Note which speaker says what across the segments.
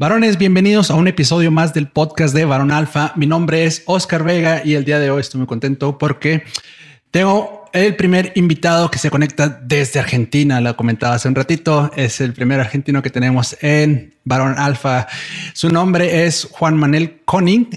Speaker 1: Varones, bienvenidos a un episodio más del podcast de Varón Alfa. Mi nombre es Oscar Vega y el día de hoy estoy muy contento porque tengo el primer invitado que se conecta desde Argentina. Lo comentaba hace un ratito. Es el primer argentino que tenemos en Varón Alfa. Su nombre es Juan Manuel Koning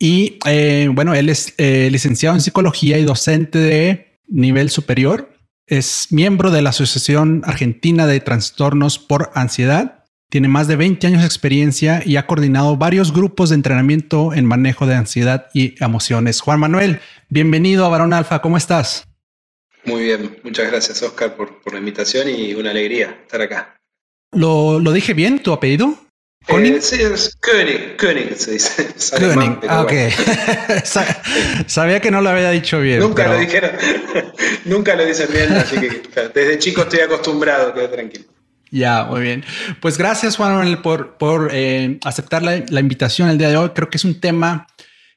Speaker 1: y eh, bueno, él es eh, licenciado en psicología y docente de nivel superior. Es miembro de la Asociación Argentina de Trastornos por Ansiedad tiene más de 20 años de experiencia y ha coordinado varios grupos de entrenamiento en manejo de ansiedad y emociones. Juan Manuel, bienvenido a Barón Alfa, ¿cómo estás?
Speaker 2: Muy bien, muchas gracias Oscar por, la invitación y una alegría estar acá.
Speaker 1: ¿Lo, dije bien tu apellido?
Speaker 2: Eh, sí, es König, König se dice.
Speaker 1: König, ah, ok. Sabía que no lo había dicho bien.
Speaker 2: Nunca lo dijeron, nunca lo dicen bien, así que desde chico estoy acostumbrado, quedé tranquilo.
Speaker 1: Ya, muy bien. Pues gracias, Juan Manuel, por, por eh, aceptar la, invitación el día de hoy. Creo que es un tema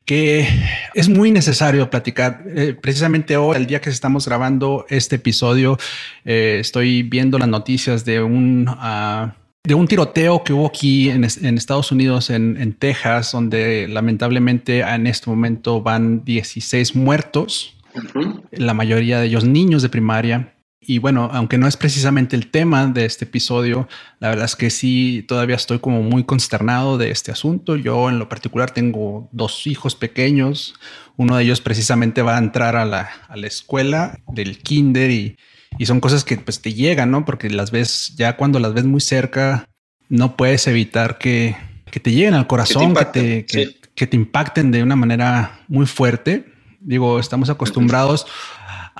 Speaker 1: que es muy necesario platicar. Eh, precisamente hoy, el día que estamos grabando este episodio, eh, estoy viendo las noticias de un, ah, de un tiroteo que hubo aquí en, Estados Unidos, en, en, Texas, donde lamentablemente en este momento van 16 muertos, la mayoría de ellos niños de primaria. Y bueno, aunque no es precisamente el tema de este episodio, la verdad es que sí, todavía estoy como muy consternado de este asunto. Yo en lo particular tengo dos hijos pequeños. Uno de ellos precisamente va a entrar a la, a la escuela del kinder y, y, son cosas que pues te llegan, ¿no? Porque las ves, ya cuando las ves muy cerca, no puedes evitar que, que te lleguen al corazón, que te, que, que te impacten de una manera muy fuerte. Digo, estamos acostumbrados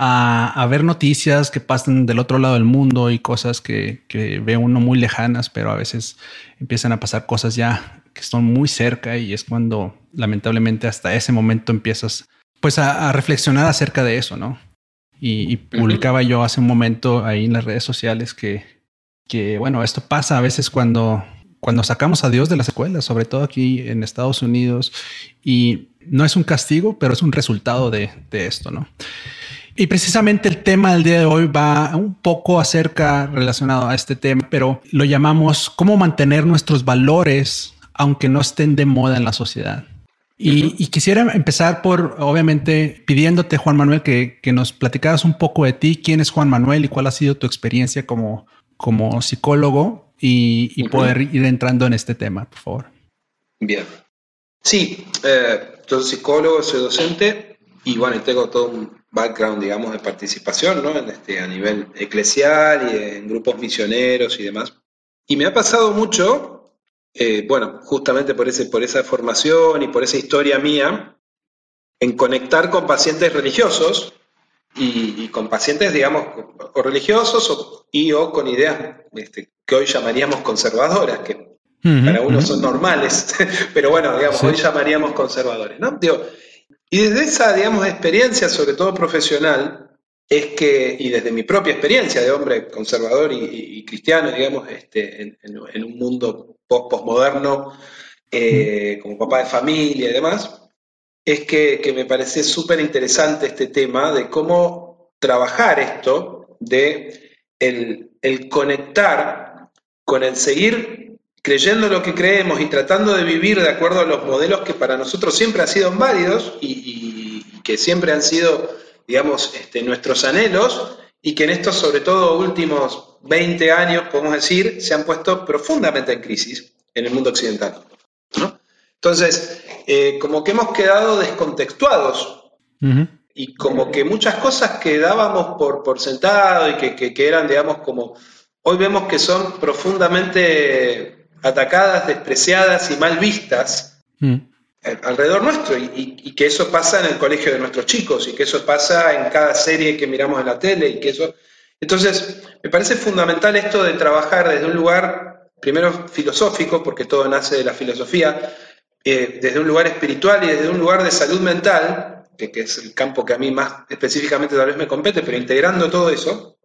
Speaker 1: a, ver noticias que pasan del otro lado del mundo y cosas que, ve uno muy lejanas, pero a veces empiezan a pasar cosas ya que están muy cerca y es cuando lamentablemente hasta ese momento empiezas pues a, reflexionar acerca de eso, ¿no? Y, publicaba yo hace un momento ahí en las redes sociales que, que, bueno, esto pasa a veces cuando, cuando sacamos a Dios de las escuelas, sobre todo aquí en Estados Unidos, y no es un castigo, pero es un resultado de, de esto, ¿no? Y precisamente el tema del día de hoy va un poco acerca relacionado a este tema, pero lo llamamos cómo mantener nuestros valores aunque no estén de moda en la sociedad. Y, quisiera empezar por, obviamente, pidiéndote, Juan Manuel, que, nos platicaras un poco de ti, quién es Juan Manuel y cuál ha sido tu experiencia como, como psicólogo y, poder ir entrando en este tema, por favor.
Speaker 2: Bien. Sí, eh, soy psicólogo, soy docente y bueno, tengo todo un background, digamos, de participación, ¿no? En este, a nivel eclesial y en grupos misioneros y demás. Y me ha pasado mucho, eh, bueno, justamente por, ese, por esa formación y por esa historia mía, en conectar con pacientes religiosos y, con pacientes, digamos, o religiosos y o con ideas este, que hoy llamaríamos conservadoras, que para uno son normales, pero bueno, digamos, hoy llamaríamos conservadores, ¿no? Digo, y desde esa, digamos, experiencia, sobre todo profesional, es que, y desde mi propia experiencia de hombre conservador y, cristiano, digamos, este, en, un mundo post-postmoderno, eh, como papá de familia y demás, es que, me parece súper interesante este tema de cómo trabajar esto, de el conectar con el seguir creyendo lo que creemos y tratando de vivir de acuerdo a los modelos que para nosotros siempre han sido válidos y, que siempre han sido, digamos, este, nuestros anhelos y que en estos, sobre todo, últimos 20 años, podemos decir, se han puesto profundamente en crisis en el mundo occidental. Entonces, eh, como que hemos quedado descontextuados y como que muchas cosas que dábamos por, por sentado y que, que eran, digamos, como hoy vemos que son profundamente atacadas, despreciadas y mal vistas mm. alrededor nuestro y, que eso pasa en el colegio de nuestros chicos y que eso pasa en cada serie que miramos en la tele y que eso... Entonces, me parece fundamental esto de trabajar desde un lugar, primero filosófico, porque todo nace de la filosofía, eh, desde un lugar espiritual y desde un lugar de salud mental, que, es el campo que a mí más específicamente tal vez me compete, pero integrando todo eso,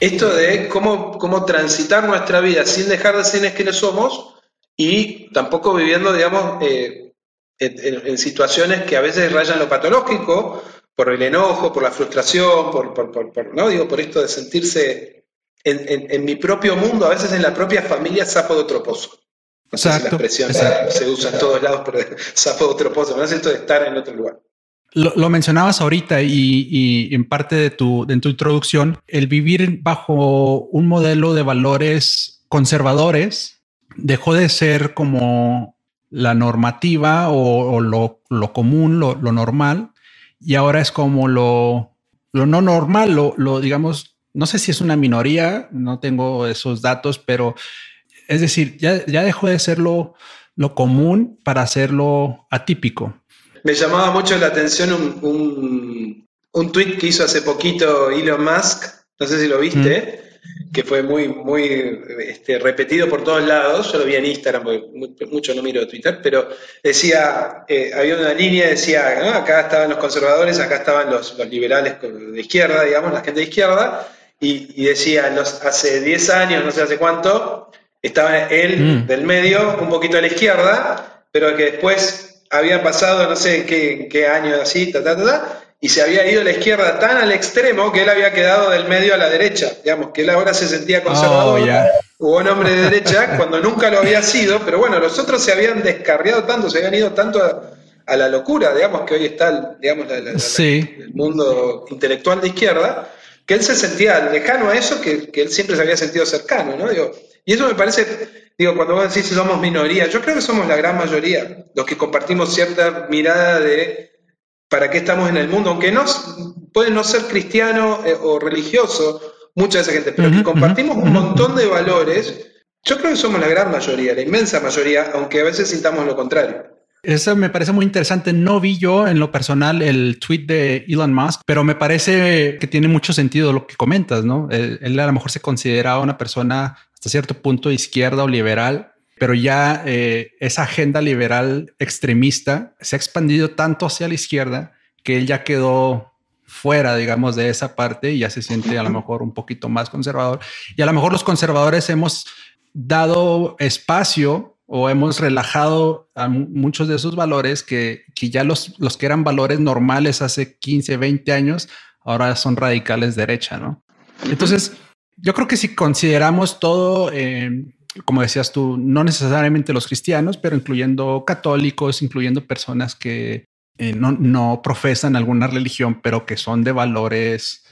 Speaker 2: esto de cómo, cómo transitar nuestra vida sin dejar de ser quienes somos y tampoco viviendo, digamos, eh, en, situaciones que a veces rayan lo patológico, por el enojo, por la frustración, por, por, ¿no? Digo, por esto de sentirse en, mi propio mundo, a veces en la propia familia, sapo de otro pozo. No sé si la expresión se usa en todos lados, pero sapo de otro pozo, no es esto de estar en otro lugar.
Speaker 1: Lo, mencionabas ahorita y, en parte de tu, de tu introducción, el vivir bajo un modelo de valores conservadores dejó de ser como la normativa o, lo, común, lo, normal, y ahora es como lo, lo no normal, lo, lo, digamos, no sé si es una minoría, no tengo esos datos, pero es decir, ya, ya dejó de ser lo, lo común para hacerlo atípico.
Speaker 2: Me llamaba mucho la atención un, un, un tweet que hizo hace poquito Elon Musk, no sé si lo viste, que fue muy, muy este, repetido por todos lados. Yo lo vi en Instagram, porque mucho no miro Twitter, pero decía, eh, había una línea, decía, acá estaban los conservadores, acá estaban los, los, liberales de izquierda, digamos, la gente de izquierda, y, decía, los, hace 10 años, no sé hace cuánto, estaba él mm. del medio, un poquito a la izquierda, pero que después había pasado no sé qué, qué año así, ta, ta, ta, y se había ido a la izquierda tan al extremo que él había quedado del medio a la derecha, digamos, que él ahora se sentía conservador oh, un hombre de derecha cuando nunca lo había sido, pero bueno, los otros se habían descarriado tanto, se habían ido tanto a, la locura, digamos, que hoy está digamos, el mundo intelectual de izquierda, que él se sentía lejano a eso, que, que él siempre se había sentido cercano, ¿no? Digo, y eso me parece Digo, cuando vos decís somos minoría, yo creo que somos la gran mayoría, los que compartimos cierta mirada de para qué estamos en el mundo, aunque no puede no ser cristiano eh, o religioso, mucha de esa gente, pero que compartimos un montón de valores, yo creo que somos la gran mayoría, la inmensa mayoría, aunque a veces sintamos lo contrario.
Speaker 1: Eso me parece muy interesante. No vi yo en lo personal el tweet de Elon Musk, pero me parece que tiene mucho sentido lo que comentas, ¿no? él a lo mejor se consideraba una persona hasta cierto punto izquierda o liberal, pero ya eh, esa agenda liberal extremista se ha expandido tanto hacia la izquierda que él ya quedó fuera, digamos, de esa parte y ya se siente a lo mejor un poquito más conservador. Y a lo mejor los conservadores hemos dado espacio o hemos relajado a muchos de esos valores que, que ya los, los que eran valores normales hace 15, 20 años, ahora son radicales derecha, ¿no? Entonces, yo creo que si consideramos todo, eh, como decías tú, no necesariamente los cristianos, pero incluyendo católicos, incluyendo personas que eh, no, profesan alguna religión, pero que son de valores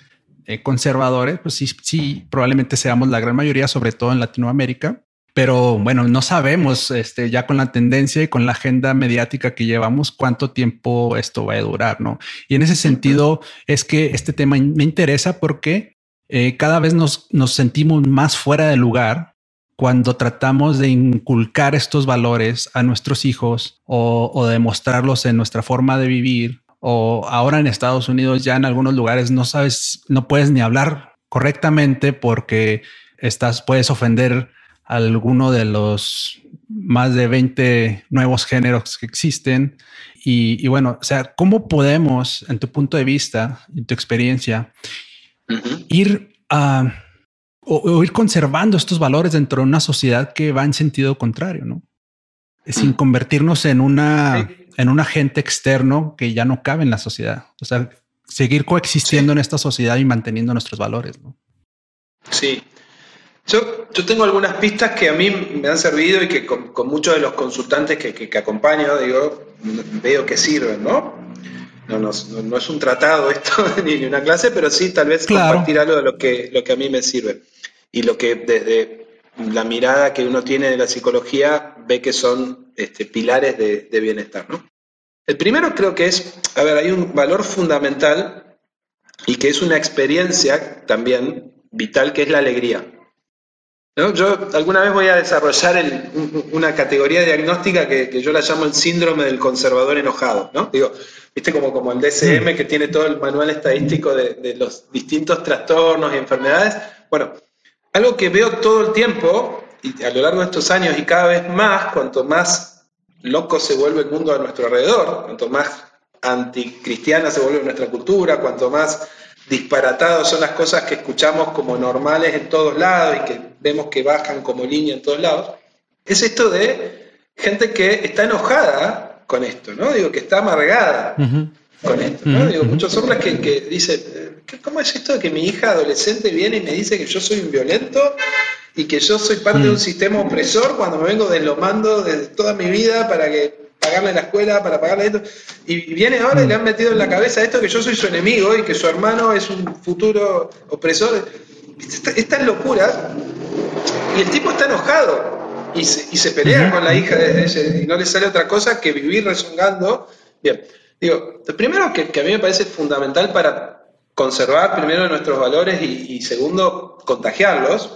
Speaker 1: eh, conservadores, pues sí, sí, probablemente seamos la gran mayoría, sobre todo en Latinoamérica. Pero bueno, no sabemos este, ya con la tendencia y con la agenda mediática que llevamos cuánto tiempo esto va a durar, ¿no? Y en ese sentido es que este tema me interesa porque eh, cada vez nos, sentimos más fuera de lugar cuando tratamos de inculcar estos valores a nuestros hijos o, demostrarlos en nuestra forma de vivir. O ahora en Estados Unidos ya en algunos lugares no sabes, no puedes ni hablar correctamente porque estás, puedes ofender alguno de los más de 20 nuevos géneros que existen. Y, y, bueno, o sea, ¿cómo podemos, en tu punto de vista, en tu experiencia, ir a o, ir conservando estos valores dentro de una sociedad que va en sentido contrario, ¿no? Sin convertirnos en una en un agente externo que ya no cabe en la sociedad. O sea, seguir coexistiendo en esta sociedad y manteniendo nuestros valores, ¿no?
Speaker 2: Sí. Yo, yo tengo algunas pistas que a mí me han servido y que con, muchos de los consultantes que, que, que acompaño, digo, veo que sirven, ¿no? no, no, no, es un tratado esto ni una clase, pero sí tal vez compartir algo de lo que, lo que a mí me sirve. Y lo que desde la mirada que uno tiene de la psicología ve que son este, pilares de, bienestar. ¿no? El primero creo que es, a ver, hay un valor fundamental y que es una experiencia también vital, que es la alegría. Yo alguna vez voy a desarrollar una categoría diagnóstica que, que, yo la llamo el síndrome del conservador enojado. ¿no? Digo, viste como, como el DSM que tiene todo el manual estadístico de, los distintos trastornos y enfermedades. Bueno, algo que veo todo el tiempo y a lo largo de estos años y cada vez más, cuanto más loco se vuelve el mundo a nuestro alrededor, cuanto más anticristiana se vuelve nuestra cultura, cuanto más disparatados son las cosas que escuchamos como normales en todos lados y que vemos que bajan como línea en todos lados, es esto de gente que está enojada con esto, ¿no? Digo, que está amargada con esto, ¿no? Digo, muchos hombres que, que dicen, ¿cómo es esto de que mi hija adolescente viene y me dice que yo soy un violento y que yo soy parte de un sistema opresor cuando me vengo deslomando desde toda mi vida para que pagarle la escuela, para pagarle esto. Y viene ahora y le han metido en la cabeza esto que yo soy su enemigo y que su hermano es un futuro opresor. Estas locuras. Y el tipo está enojado y se, pelea con la hija de y no le sale otra cosa que vivir rezongando. Bien, digo, lo primero que, a mí me parece fundamental para conservar primero nuestros valores y, segundo, contagiarlos,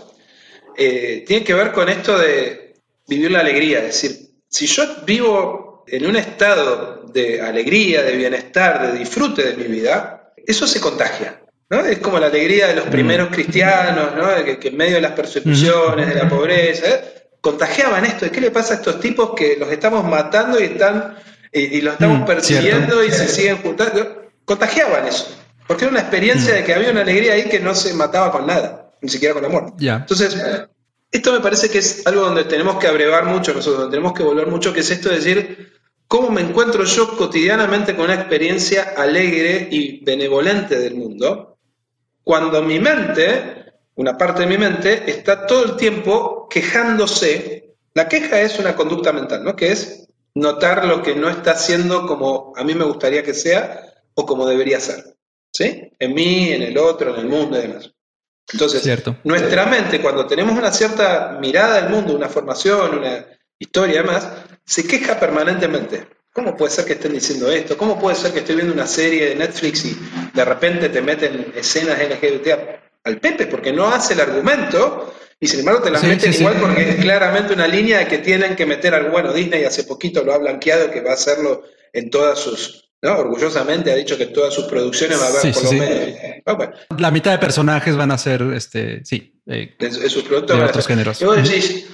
Speaker 2: eh, tiene que ver con esto de vivir la alegría. Es decir, si yo vivo en un estado de alegría, de bienestar, de disfrute de mi vida, eso se contagia. ¿no? Es como la alegría de los mm. primeros cristianos, ¿no? que, en medio de las persecuciones, de la pobreza, ¿eh? contagiaban esto. ¿Qué le pasa a estos tipos que los estamos matando y, están, y, los estamos mm, persiguiendo y se siguen juntando? Contagiaban eso. Porque era una experiencia mm. de que había una alegría ahí que no se mataba con nada, ni siquiera con la muerte. Entonces, esto me parece que es algo donde tenemos que abrevar mucho nosotros, donde tenemos que volver mucho, que es esto de decir, ¿cómo me encuentro yo cotidianamente con una experiencia alegre y benevolente del mundo? Cuando mi mente, una parte de mi mente, está todo el tiempo quejándose. La queja es una conducta mental, ¿no? Que es notar lo que no está haciendo como a mí me gustaría que sea o como debería ser. ¿Sí? En mí, en el otro, en el mundo y demás. Entonces, nuestra mente, cuando tenemos una cierta mirada del mundo, una formación, una historia además, se queja permanentemente. ¿Cómo puede ser que estén diciendo esto? ¿Cómo puede ser que estoy viendo una serie de Netflix y de repente te meten escenas LGBT al Pepe? Porque no hace el argumento y sin embargo te las meten igual porque es claramente una línea de que tienen que meter algo. Bueno, Disney hace poquito lo ha blanqueado que va a hacerlo en todas sus ¿no? Orgullosamente ha dicho que todas sus producciones va a haber por lo menos.
Speaker 1: Ah, la mitad de personajes van a ser, este, sí,
Speaker 2: eh, sus productos de
Speaker 1: otros géneros.
Speaker 2: Y vos decís,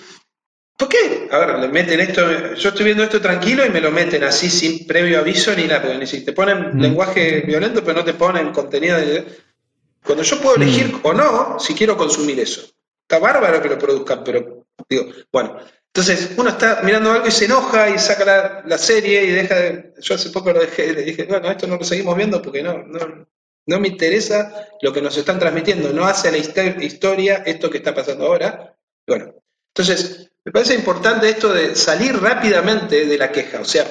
Speaker 2: ¿por qué? A ver, le meten esto, yo estoy viendo esto tranquilo y me lo meten así sin previo aviso ni nada, porque ni te ponen lenguaje violento, pero no te ponen contenido de... Cuando yo puedo elegir o no si quiero consumir eso. Está bárbaro que lo produzcan, pero digo, bueno, entonces uno está mirando algo y se enoja y saca la, serie y deja de... Yo hace poco lo dejé, le dije, bueno, esto no lo seguimos viendo porque no, no, no me interesa lo que nos están transmitiendo, no hace a la historia esto que está pasando ahora. Bueno, entonces me parece importante esto de salir rápidamente de la queja. O sea,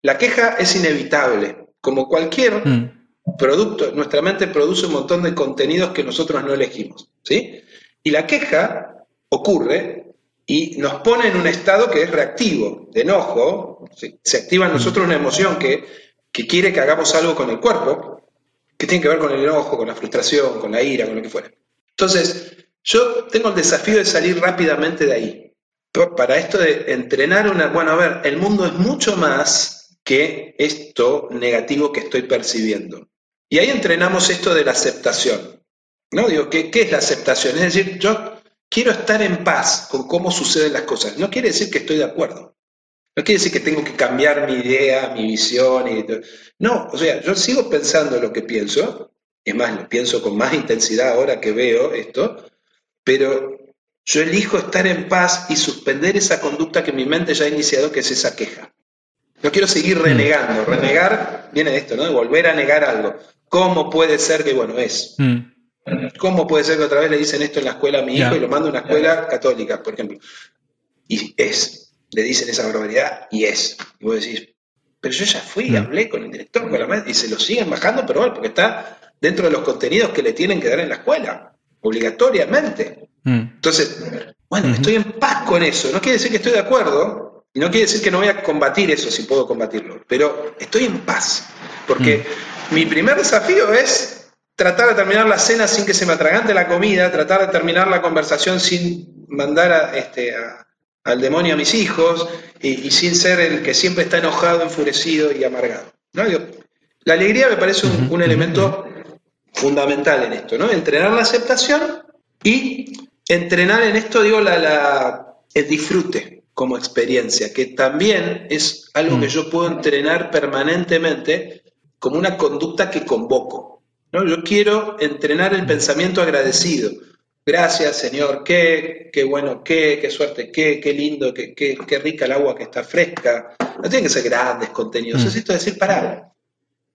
Speaker 2: la queja es inevitable. Como cualquier mm. producto, nuestra mente produce un montón de contenidos que nosotros no elegimos. ¿sí? Y la queja ocurre y nos pone en un estado que es reactivo, de enojo, se, activa en nosotros una emoción que, quiere que hagamos algo con el cuerpo, que tiene que ver con el enojo, con la frustración, con la ira, con lo que fuera. Entonces, yo tengo el desafío de salir rápidamente de ahí. Para esto de entrenar una... Bueno, a ver, el mundo es mucho más que esto negativo que estoy percibiendo. Y ahí entrenamos esto de la aceptación. ¿No? Digo, ¿qué, qué es la aceptación? Es decir, yo quiero estar en paz con cómo suceden las cosas. No quiere decir que estoy de acuerdo. No quiere decir que tengo que cambiar mi idea, mi visión. Y no, o sea, yo sigo pensando lo que pienso. Es más, lo pienso con más intensidad ahora que veo esto. Pero yo elijo estar en paz y suspender esa conducta que mi mente ya ha iniciado, que es esa queja. No quiero seguir mm. renegando. Renegar viene de esto, ¿no? De volver a negar algo. ¿Cómo puede ser que, bueno, es? Mm. ¿Cómo puede ser que otra vez le dicen esto en la escuela a mi hijo y lo mando a una escuela católica, por ejemplo? Y es, le dicen esa barbaridad y es. Y vos decís, pero yo ya fui, hablé con el director, con la maestra, y se lo siguen bajando, pero bueno, porque está dentro de los contenidos que le tienen que dar en la escuela, obligatoriamente. Mm. Entonces, bueno, estoy en paz con eso. No quiere decir que estoy de acuerdo, y no quiere decir que no voy a combatir eso si puedo combatirlo, pero estoy en paz. Porque mm. mi primer desafío es tratar de terminar la cena sin que se me atragante la comida, tratar de terminar la conversación sin mandar a, este, al demonio a mis hijos y, sin ser el que siempre está enojado, enfurecido y amargado. ¿no? la alegría me parece un, elemento fundamental en esto, ¿no? Entrenar la aceptación y entrenar en esto, digo, la, el disfrute como experiencia, que también es algo que mm. yo puedo entrenar permanentemente como una conducta que convoco. ¿No? Yo quiero entrenar el pensamiento agradecido. Gracias, Señor, qué, qué bueno, qué, qué suerte, qué, qué lindo, qué, qué, qué, rica el agua que está fresca. No tienen que ser grandes contenidos, mm. es esto de decir, pará,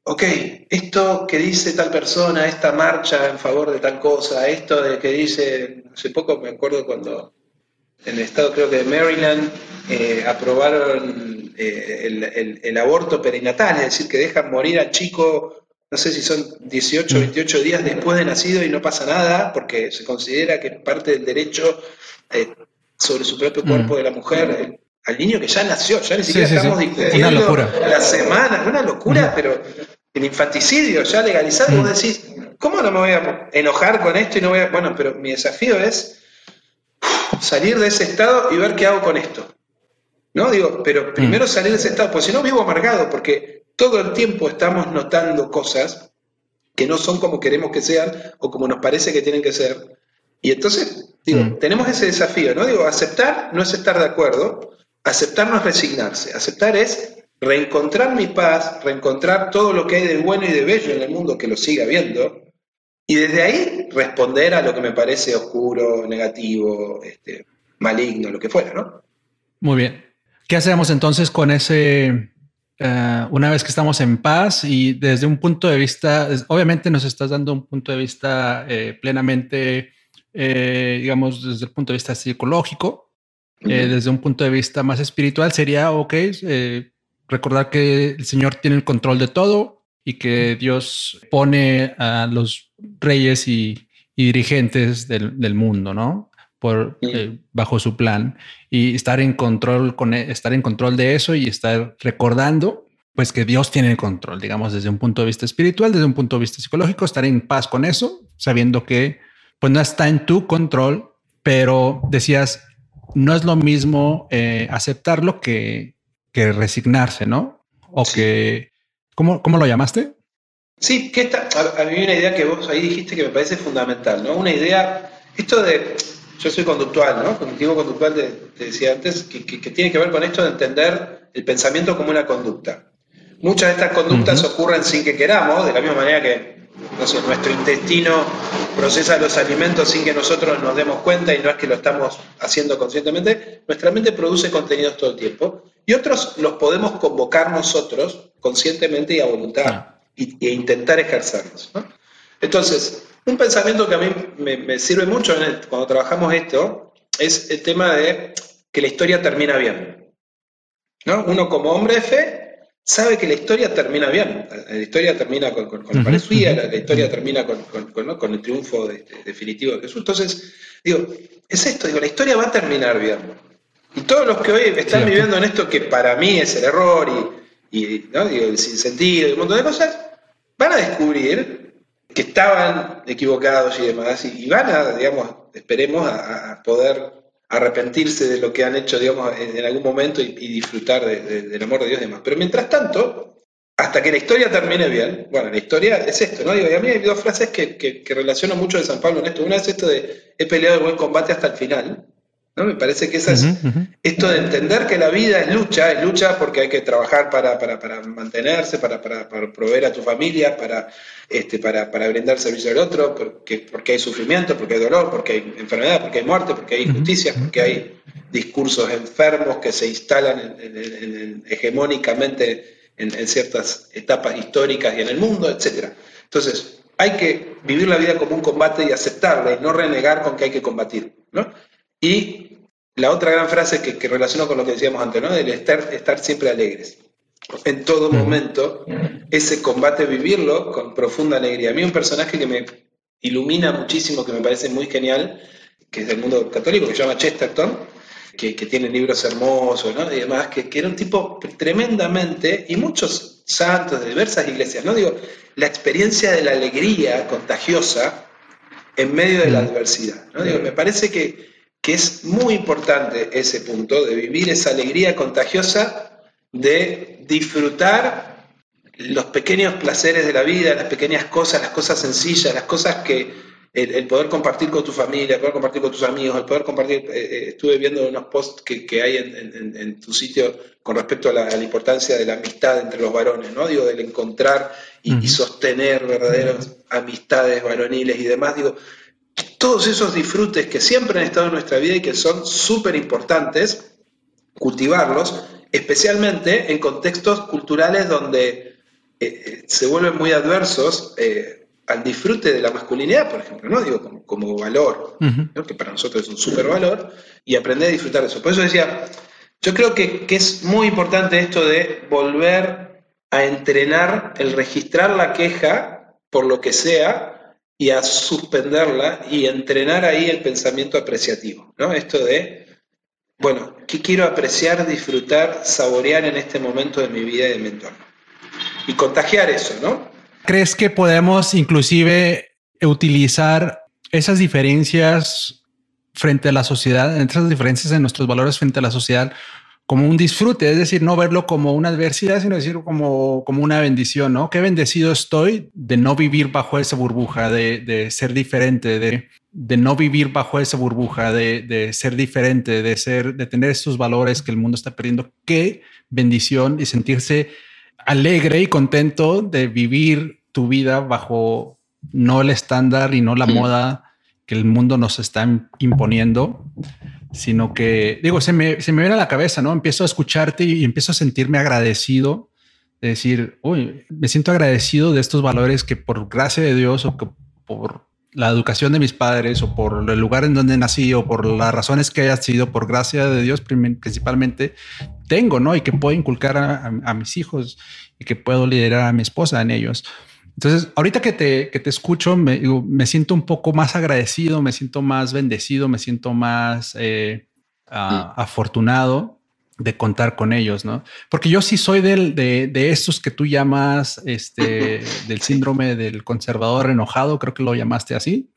Speaker 2: ok, esto que dice tal persona, esta marcha en favor de tal cosa, esto de que dice, hace poco me acuerdo cuando en el estado creo que de Maryland eh, aprobaron eh, el, aborto perinatal, es decir, que dejan morir al chico, no sé si son 18 o 28 días después de nacido y no pasa nada, porque se considera que parte del derecho eh, sobre su propio cuerpo mm. de la mujer, al niño que ya nació, ya ni siquiera estamos discutiendo la semana, una locura, mm. pero el infanticidio ya legalizado, vos mm. decís, ¿cómo no me voy a enojar con esto y no voy a... Bueno, pero mi desafío es salir de ese estado y ver qué hago con esto. ¿No? Digo, pero primero salir de ese estado, porque si no vivo amargado, porque todo el tiempo estamos notando cosas que no son como queremos que sean o como nos parece que tienen que ser. Y entonces, digo, mm. tenemos ese desafío, ¿no? Digo, aceptar no es estar de acuerdo, aceptar no es resignarse, aceptar es reencontrar mi paz, reencontrar todo lo que hay de bueno y de bello en el mundo que lo siga viendo, y desde ahí responder a lo que me parece oscuro, negativo, este, maligno, lo que fuera, ¿no?
Speaker 1: Muy bien. ¿Qué hacemos entonces con ese, eh, una vez que estamos en paz y desde un punto de vista, obviamente nos estás dando un punto de vista eh, plenamente, eh, digamos, desde el punto de vista psicológico, desde un punto de vista más espiritual, sería, ok, recordar que el Señor tiene el control de todo y que Dios pone a los reyes y, dirigentes del, mundo, ¿no? Por, eh, bajo su plan y estar en control con e, estar en control de eso y estar recordando pues que Dios tiene el control, digamos, desde un punto de vista espiritual, desde un punto de vista psicológico, estar en paz con eso, sabiendo que pues no está en tu control, pero decías, no es lo mismo eh, aceptarlo que, que resignarse, ¿no? O que, ¿cómo, ¿cómo lo llamaste?
Speaker 2: Sí, que esta, a, mí una idea que vos ahí dijiste que me parece fundamental, ¿no? Una idea, esto de, yo soy conductual, ¿no? Cognitivo conductual, te, decía antes, que, tiene que ver con esto de entender el pensamiento como una conducta. Muchas de estas conductas ocurren sin que queramos, de la misma manera que no sé, nuestro intestino procesa los alimentos sin que nosotros nos demos cuenta y no es que lo estamos haciendo conscientemente, nuestra mente produce contenidos todo el tiempo y otros los podemos convocar nosotros conscientemente y a voluntad y, e intentar ejercerlos. Entonces, un pensamiento que a mí me, sirve mucho cuando trabajamos esto es el tema de que la historia termina bien. ¿no? Uno como hombre de fe sabe que la historia termina bien. La historia termina con, con, la la, historia termina con, el triunfo definitivo de Jesús. Entonces, digo, es esto, digo, la historia va a terminar bien. Y todos los que hoy están viviendo en esto que para mí es el error y, y ¿no? digo, el sinsentido y un montón de cosas, van a descubrir que estaban equivocados y demás, y, van a, digamos, esperemos, a, poder arrepentirse de lo que han hecho, digamos, en, algún momento y, disfrutar del amor de Dios y demás. Pero mientras tanto, hasta que la historia termine bien, bueno, la historia es esto, ¿no? Digo, y a mí hay dos frases que, que relaciono mucho de San Pablo en esto. Una es esto de, he peleado el buen combate hasta el final, ¿No? Me parece que esa es esto de entender que la vida es lucha, es lucha porque hay que trabajar para, mantenerse, para, proveer a tu familia, para, este, para, brindar servicio al otro, porque, porque hay sufrimiento, porque hay dolor, porque hay enfermedad, porque hay muerte, porque hay injusticias, porque hay discursos enfermos que se instalan hegemónicamente en, ciertas etapas históricas y en el mundo, etc. Entonces, hay que vivir la vida como un combate y aceptarla y no renegar con que hay que combatir. ¿no? Y la otra gran frase que, que relaciono con lo que decíamos antes, ¿no? Del estar, estar siempre alegres. En todo momento, ese combate vivirlo con profunda alegría. A mí un personaje que me ilumina muchísimo, que me parece muy genial, que es del mundo católico, que se llama Chesterton, que, tiene libros hermosos ¿no? y demás, que, que, era un tipo tremendamente, y muchos santos de diversas iglesias, ¿no? Digo, la experiencia de la alegría contagiosa en medio de la adversidad. ¿no? Digo, me parece que que es muy importante ese punto de vivir esa alegría contagiosa, de disfrutar los pequeños placeres de la vida, las pequeñas cosas, las cosas sencillas, las cosas que el, poder compartir con tu familia, el poder compartir con tus amigos, el poder compartir, eh, eh, estuve viendo unos posts que, hay en, tu sitio con respecto a la, importancia de la amistad entre los varones, ¿no? Digo, del encontrar y, sostener verdaderas amistades varoniles y demás, digo, todos esos disfrutes que siempre han estado en nuestra vida y que son súper importantes, cultivarlos, especialmente en contextos culturales donde eh, se vuelven muy adversos al disfrute de la masculinidad, por ejemplo, ¿no? Digo, como, valor, que para nosotros es un super valor, y aprender a disfrutar de eso. Por eso decía, yo creo que, es muy importante esto de volver a entrenar el registrar la queja por lo que sea y a suspenderla y entrenar ahí el pensamiento apreciativo, ¿no? Esto de, bueno, ¿qué quiero apreciar, disfrutar, saborear en este momento de mi vida y de mi entorno? Y contagiar eso, ¿no?
Speaker 1: ¿Crees que podemos inclusive utilizar esas diferencias frente a la sociedad, esas diferencias en nuestros valores frente a la sociedad como un disfrute, es decir, no verlo como una adversidad, sino decir como, como una bendición, ¿no? Qué bendecido estoy de no vivir bajo esa burbuja, de, ser diferente, de, de, no vivir bajo esa burbuja, de, de, ser diferente, de ser, de tener estos valores que el mundo está perdiendo. Qué bendición y sentirse alegre y contento de vivir tu vida bajo no el estándar y no la moda que el mundo nos está imponiendo, sino que, digo, se me, se me viene a la cabeza, ¿no? Empiezo a escucharte y empiezo a sentirme agradecido, de decir, uy, me siento agradecido de estos valores que por gracia de Dios o que por la educación de mis padres o por el lugar en donde nací o por las razones que haya sido, por gracia de Dios principalmente, tengo, ¿no? Y que puedo inculcar a, mis hijos y que puedo liderar a mi esposa en ellos. Entonces, ahorita que te, que te escucho, me, me, siento un poco más agradecido, me siento más bendecido, me siento más eh, afortunado de contar con ellos, ¿no? Porque yo sí soy del, de, de estos que tú llamas, este, del síndrome del conservador enojado, creo que lo llamaste así,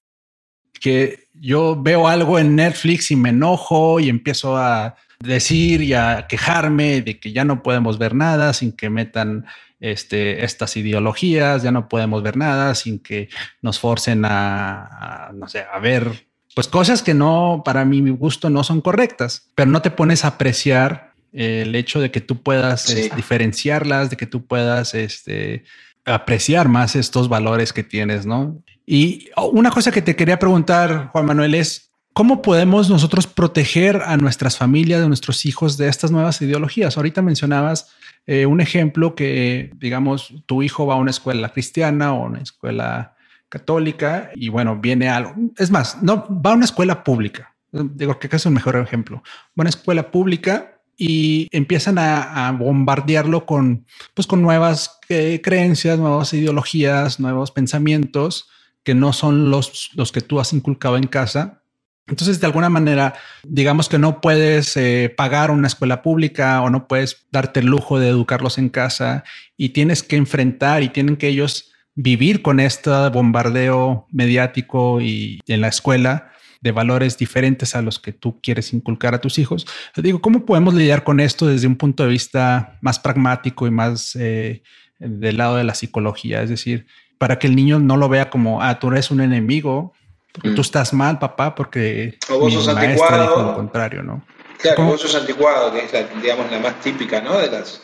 Speaker 1: que yo veo algo en Netflix y me enojo y empiezo a decir y a quejarme de que ya no podemos ver nada sin que metan este, estas ideologías, ya no podemos ver nada sin que nos forcen a, no sé, a ver pues cosas que no, para mi gusto, no son correctas, pero no te pones a apreciar el hecho de que tú puedas diferenciarlas, de que tú puedas este, apreciar más estos valores que tienes, ¿no? Y una cosa que te quería preguntar, Juan Manuel, es ¿Cómo podemos nosotros proteger a nuestras familias, a nuestros hijos de estas nuevas ideologías? Ahorita mencionabas eh, un ejemplo que, digamos, tu hijo va a una escuela cristiana o una escuela católica y bueno, viene algo. Es más, no va a una escuela pública. Digo que es un mejor ejemplo. Va a una escuela pública y empiezan a, bombardearlo con, pues, con nuevas eh, creencias, nuevas ideologías, nuevos pensamientos que no son los, los que tú has inculcado en casa entonces, de alguna manera, digamos que no puedes eh, pagar una escuela pública o no puedes darte el lujo de educarlos en casa y tienes que enfrentar y tienen que ellos vivir con este bombardeo mediático y en la escuela de valores diferentes a los que tú quieres inculcar a tus hijos. Digo, ¿cómo podemos lidiar con esto desde un punto de vista más pragmático y más eh, del lado de la psicología? Es decir, para que el niño no lo vea como, ah, tú eres un enemigo, Tú mm. estás mal, papá, porque
Speaker 2: o vos sos anticuado.
Speaker 1: lo contrario, ¿no?
Speaker 2: Claro, vos sos anticuado, que es la, digamos, la más típica, ¿no? De las,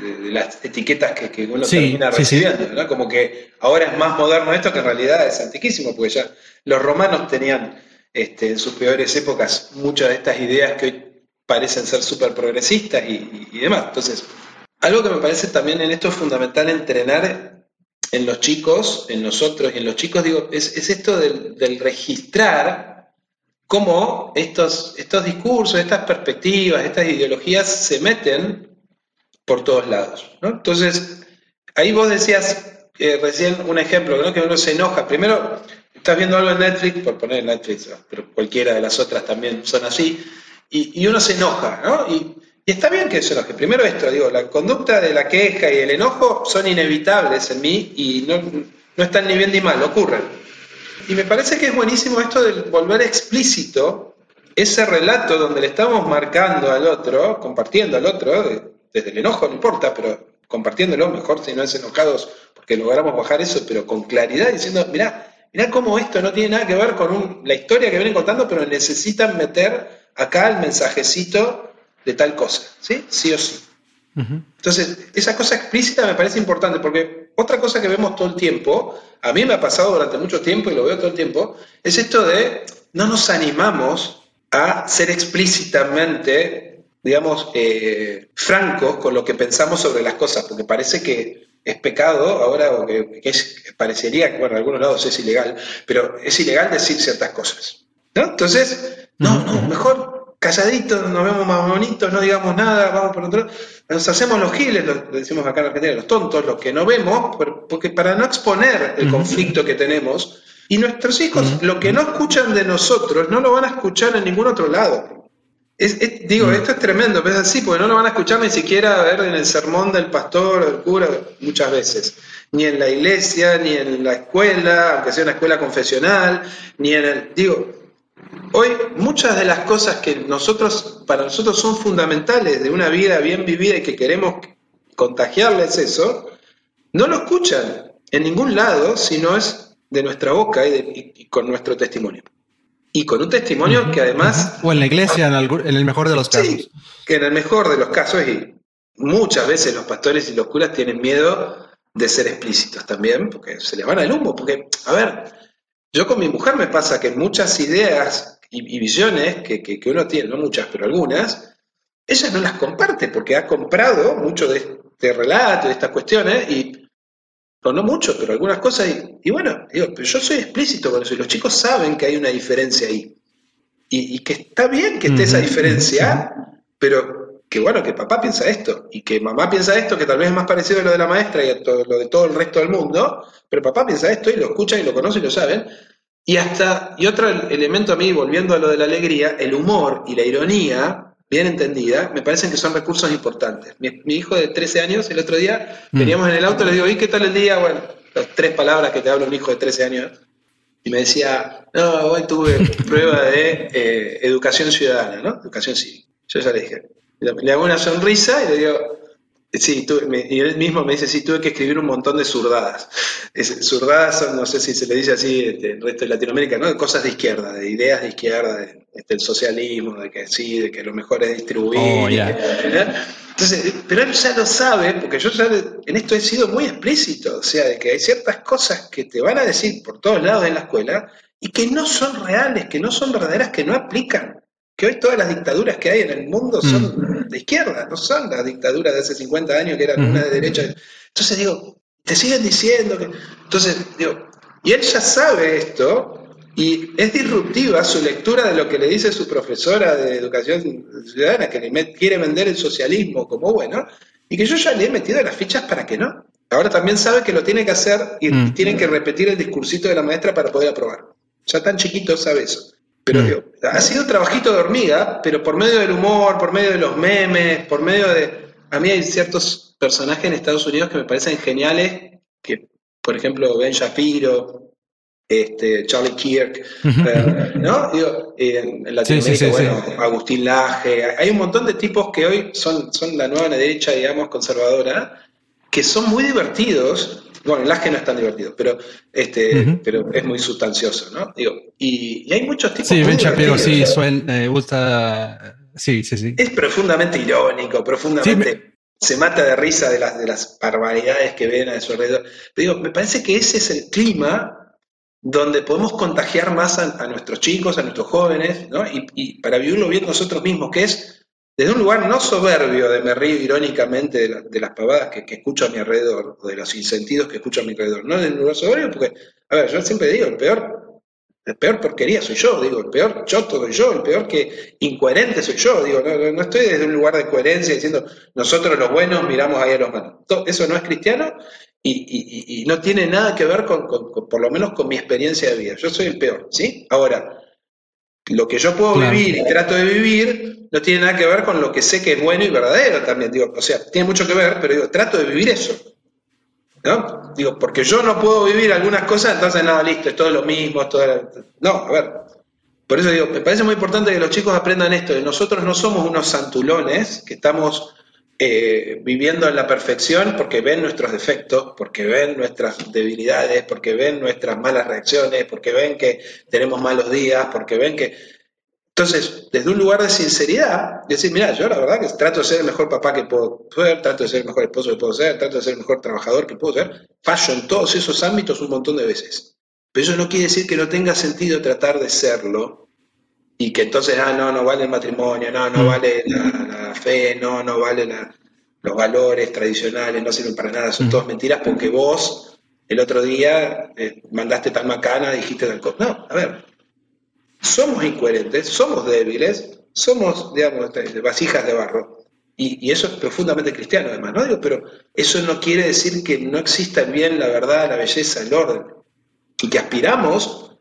Speaker 2: de, las etiquetas que, que uno termina recibiendo, ¿no? Como que ahora es más moderno esto que en realidad es antiquísimo, porque ya los romanos tenían este, en sus peores épocas muchas de estas ideas que hoy parecen ser súper progresistas y, y demás. Entonces, algo que me parece también en esto es fundamental entrenar en los chicos, en nosotros y en los chicos, digo, es, esto del, registrar cómo estos, estos discursos, estas perspectivas, estas ideologías se meten por todos lados. Entonces, ahí vos decías eh, recién un ejemplo, ¿no? que uno se enoja. Primero, estás viendo algo en Netflix, por poner Netflix, pero cualquiera de las otras también son así, y, uno se enoja, ¿no? Y está bien que se enoje. Primero esto, digo, la conducta de la queja y el enojo son inevitables en mí y no, no están ni bien ni mal, ocurren. Y me parece que es buenísimo esto de volver explícito ese relato donde le estamos marcando al otro, compartiendo al otro, desde el enojo no importa, pero compartiéndolo mejor si no es enojados, porque logramos bajar eso, pero con claridad diciendo, mirá, mirá cómo esto no tiene nada que ver con la historia que vienen contando, pero necesitan meter acá el mensajecito de tal cosa, ¿sí? Sí o sí. Entonces, esa cosa explícita me parece importante, porque otra cosa que vemos todo el tiempo, a mí me ha pasado durante mucho tiempo y lo veo todo el tiempo, es esto de no nos animamos a ser explícitamente, digamos, eh, francos con lo que pensamos sobre las cosas, porque parece que es pecado ahora, o que, parecería que, bueno, en algunos lados es ilegal, pero es ilegal decir ciertas cosas. ¿no? Entonces, no, no, mejor calladitos, nos vemos más bonitos, no digamos nada, vamos por otro nos hacemos los giles, lo decimos acá en Argentina, los tontos, los que no vemos, porque para no exponer el conflicto que tenemos, y nuestros hijos, lo que no escuchan de nosotros, no lo van a escuchar en ningún otro lado. digo, esto es tremendo, es así, porque no lo van a escuchar ni siquiera a ver en el sermón del pastor o del cura muchas veces, ni en la iglesia, ni en la escuela, aunque sea una escuela confesional, ni en el, digo, hoy muchas de las cosas que nosotros, para nosotros son fundamentales de una vida bien vivida y que queremos contagiarles eso, no lo escuchan en ningún lado si no es de nuestra boca y, con nuestro testimonio. Y con un testimonio que además...
Speaker 1: O en la iglesia, en, el mejor de los casos. Sí,
Speaker 2: que en el mejor de los casos, y muchas veces los pastores y los curas tienen miedo de ser explícitos también, porque se les van al humo, porque, a ver, yo con mi mujer me pasa que muchas ideas y, visiones que, que, uno tiene, no muchas, pero algunas, ella no las comparte porque ha comprado mucho de este relato, de estas cuestiones, y no, mucho, pero algunas cosas, y, bueno, digo, pero yo soy explícito con eso, y los chicos saben que hay una diferencia ahí, y, que está bien que esté esa diferencia, pero que bueno, que papá piensa esto, y que mamá piensa esto, que tal vez es más parecido a lo de la maestra y a lo de todo el resto del mundo, pero papá piensa esto y lo escucha y lo conoce y lo saben, y hasta, y otro elemento a mí, volviendo a lo de la alegría, el humor y la ironía, bien entendida, me parecen que son recursos importantes. Mi, hijo de 13 años, el otro día, mm. veníamos en el auto, le digo, ¿y qué tal el día? Bueno, las tres palabras que te habla un hijo de 13 años. Y me decía, no, hoy tuve prueba de eh, educación ciudadana, ¿no? Educación cívica. Yo ya le dije, le hago una sonrisa y le digo, Sí, y él mismo me dice, sí, tuve que escribir un montón de zurdadas. zurdadas son, no sé si se le dice así este, en el resto de Latinoamérica, ¿no? De cosas de izquierda, de ideas de izquierda, de, este, el socialismo, de que sí, de que lo mejor es distribuir. Oh, Entonces, pero él ya lo sabe, porque yo ya en esto he sido muy explícito, o sea, de que hay ciertas cosas que te van a decir por todos lados en la escuela y que no son reales, que no son verdaderas, que no aplican que hoy todas las dictaduras que hay en el mundo son mm. de izquierda, no son las dictaduras de hace 50 años que eran una de derecha. Entonces digo, te siguen diciendo que... Entonces digo, y él ya sabe esto y es disruptiva su lectura de lo que le dice su profesora de educación ciudadana, que le quiere vender el socialismo como bueno, y que yo ya le he metido las fichas para que no. Ahora también sabe que lo tiene que hacer y, mm. tiene que repetir el discursito de la maestra para poder aprobar. Ya tan chiquito sabe eso. Pero mm. ha sido un trabajito de hormiga, pero por medio del humor, por medio de los memes, por medio de... A mí hay ciertos personajes en Estados Unidos que me parecen geniales, que por ejemplo Ben Shapiro, este, Charlie Kirk, eh, ¿no? Digo, en Latinoamérica, bueno, Agustín Laje, hay un montón de tipos que hoy son, son la nueva derecha, digamos, conservadora, que son muy divertidos bueno, el Laje no es tan divertido, pero, este, pero es muy sustancioso, ¿no? Digo, y, hay muchos tipos.
Speaker 1: Sí, Ben Shapiro sí, suena, gusta. Sí, sí, sí.
Speaker 2: Es profundamente irónico, profundamente. Se mata de risa de las, de las barbaridades que ven a su alrededor. Digo, me parece que ese es el clima donde podemos contagiar más a, nuestros chicos, a nuestros jóvenes, ¿no? Y, y, para vivirlo bien nosotros mismos, que es desde un lugar no soberbio de me río irónicamente de, las pavadas que, escucho a mi alrededor, o de los insentidos que escucho a mi alrededor, no desde un lugar soberbio, porque, a ver, yo siempre digo, el peor, el peor porquería soy yo, digo, el peor choto soy yo, el peor que incoherente soy yo, digo, no, estoy desde un lugar de coherencia diciendo, nosotros los buenos miramos ahí a los malos. Eso no es cristiano y, no tiene nada que ver con, por lo menos con mi experiencia de vida. Yo soy el peor, ¿sí? Ahora, lo que yo puedo vivir y trato de vivir no tiene nada que ver con lo que sé que es bueno y verdadero también. Digo, o sea, tiene mucho que ver, pero digo, trato de vivir eso. ¿No? Digo, porque yo no puedo vivir algunas cosas, entonces nada, listo, es todo lo mismo, es todo... No, a ver. Por eso digo, me parece muy importante que los chicos aprendan esto, de nosotros no somos unos santulones que estamos eh, viviendo en la perfección porque ven nuestros defectos, porque ven nuestras debilidades, porque ven nuestras malas reacciones, porque ven que tenemos malos días, porque ven que... Entonces, desde un lugar de sinceridad, decir, mira, yo la verdad que trato de ser el mejor papá que puedo ser, trato de ser el mejor esposo que puedo ser, trato de ser el mejor trabajador que puedo ser, fallo en todos esos ámbitos un montón de veces. Pero eso no quiere decir que no tenga sentido tratar de serlo y que entonces, ah, no, no vale el matrimonio, no, no vale la, fe, no, no vale los valores tradicionales, no sirven para nada, son mm. todas mentiras porque vos el otro día eh, mandaste tal macana, dijiste tal cosa. No, a ver, somos incoherentes, somos débiles, somos, digamos, de vasijas de barro. Y, eso es profundamente cristiano, además, ¿no? Digo, pero eso no quiere decir que no exista el bien, la verdad, la belleza, el orden. Y que aspiramos,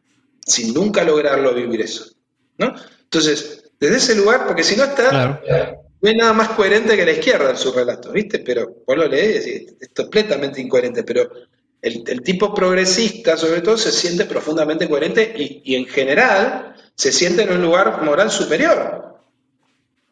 Speaker 2: sin nunca lograrlo, vivir eso. ¿No? Entonces, desde ese lugar, porque si no está, no hay nada más coherente que la izquierda en su relato, ¿viste? Pero vos lo lees y es completamente incoherente, pero el, tipo progresista, sobre todo, se siente profundamente coherente y, en general se siente en un lugar moral superior.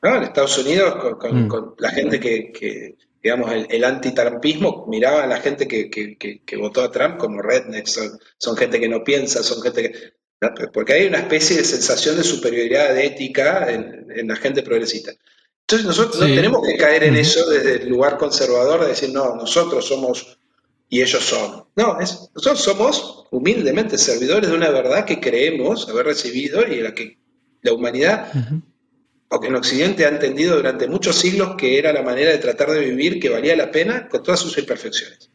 Speaker 2: ¿no? En Estados Unidos, con, mm. la gente que, digamos, el, el anti-trumpismo miraba a la gente que, votó a Trump como rednecks, son, son, gente que no piensa, son gente que... Porque hay una especie de sensación de superioridad ética en, la gente progresista. Entonces nosotros no tenemos que caer en eso desde el lugar conservador de decir, no, nosotros somos y ellos son. No, nosotros somos humildemente servidores de una verdad que creemos haber recibido y la que la humanidad, o que en Occidente ha entendido durante muchos siglos que era la manera de tratar de vivir que valía la pena con todas sus imperfecciones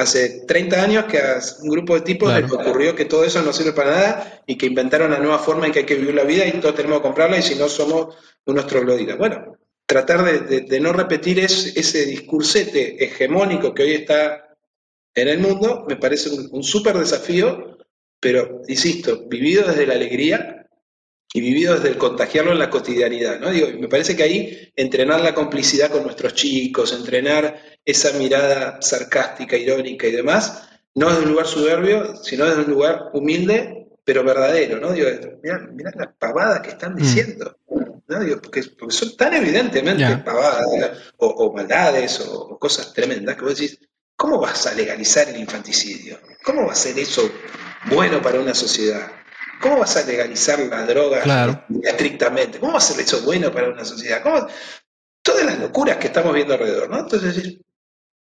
Speaker 2: hace 30 años que a un grupo de tipos les ocurrió que todo eso no sirve para nada y que inventaron la nueva forma en que hay que vivir la vida y todos tenemos que comprarla y si no somos unos trogloditas. Bueno, tratar de, no repetir ese discursete hegemónico que hoy está en el mundo me parece un, un súper desafío, pero insisto, vivido desde la alegría y vivido desde el contagiarlo en la cotidianidad. ¿no? Digo, me parece que ahí entrenar la complicidad con nuestros chicos, entrenar esa mirada sarcástica, irónica y demás, no desde un lugar soberbio, sino desde un lugar humilde, pero verdadero. ¿no? Digo, mirá, la pavada que están mm. diciendo. ¿no? Digo, porque, son tan evidentemente pavadas o, maldades o, cosas tremendas que vos decís, ¿cómo vas a legalizar el infanticidio? ¿Cómo va a ser eso bueno para una sociedad? ¿Cómo vas a legalizar la droga estrictamente? ¿Cómo va a ser eso bueno para una sociedad? Todas las locuras que estamos viendo alrededor, ¿no? Entonces,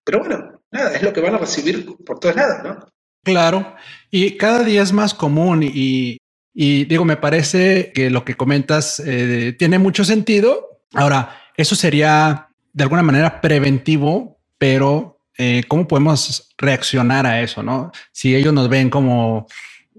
Speaker 2: pero bueno, nada, es lo que van a recibir por todos lados, ¿no?
Speaker 1: Claro, y cada día es más común y, digo, me parece que lo que comentas eh, tiene mucho sentido. Ahora, eso sería de alguna manera preventivo, pero eh, ¿cómo podemos reaccionar a eso? No, si ellos nos ven como,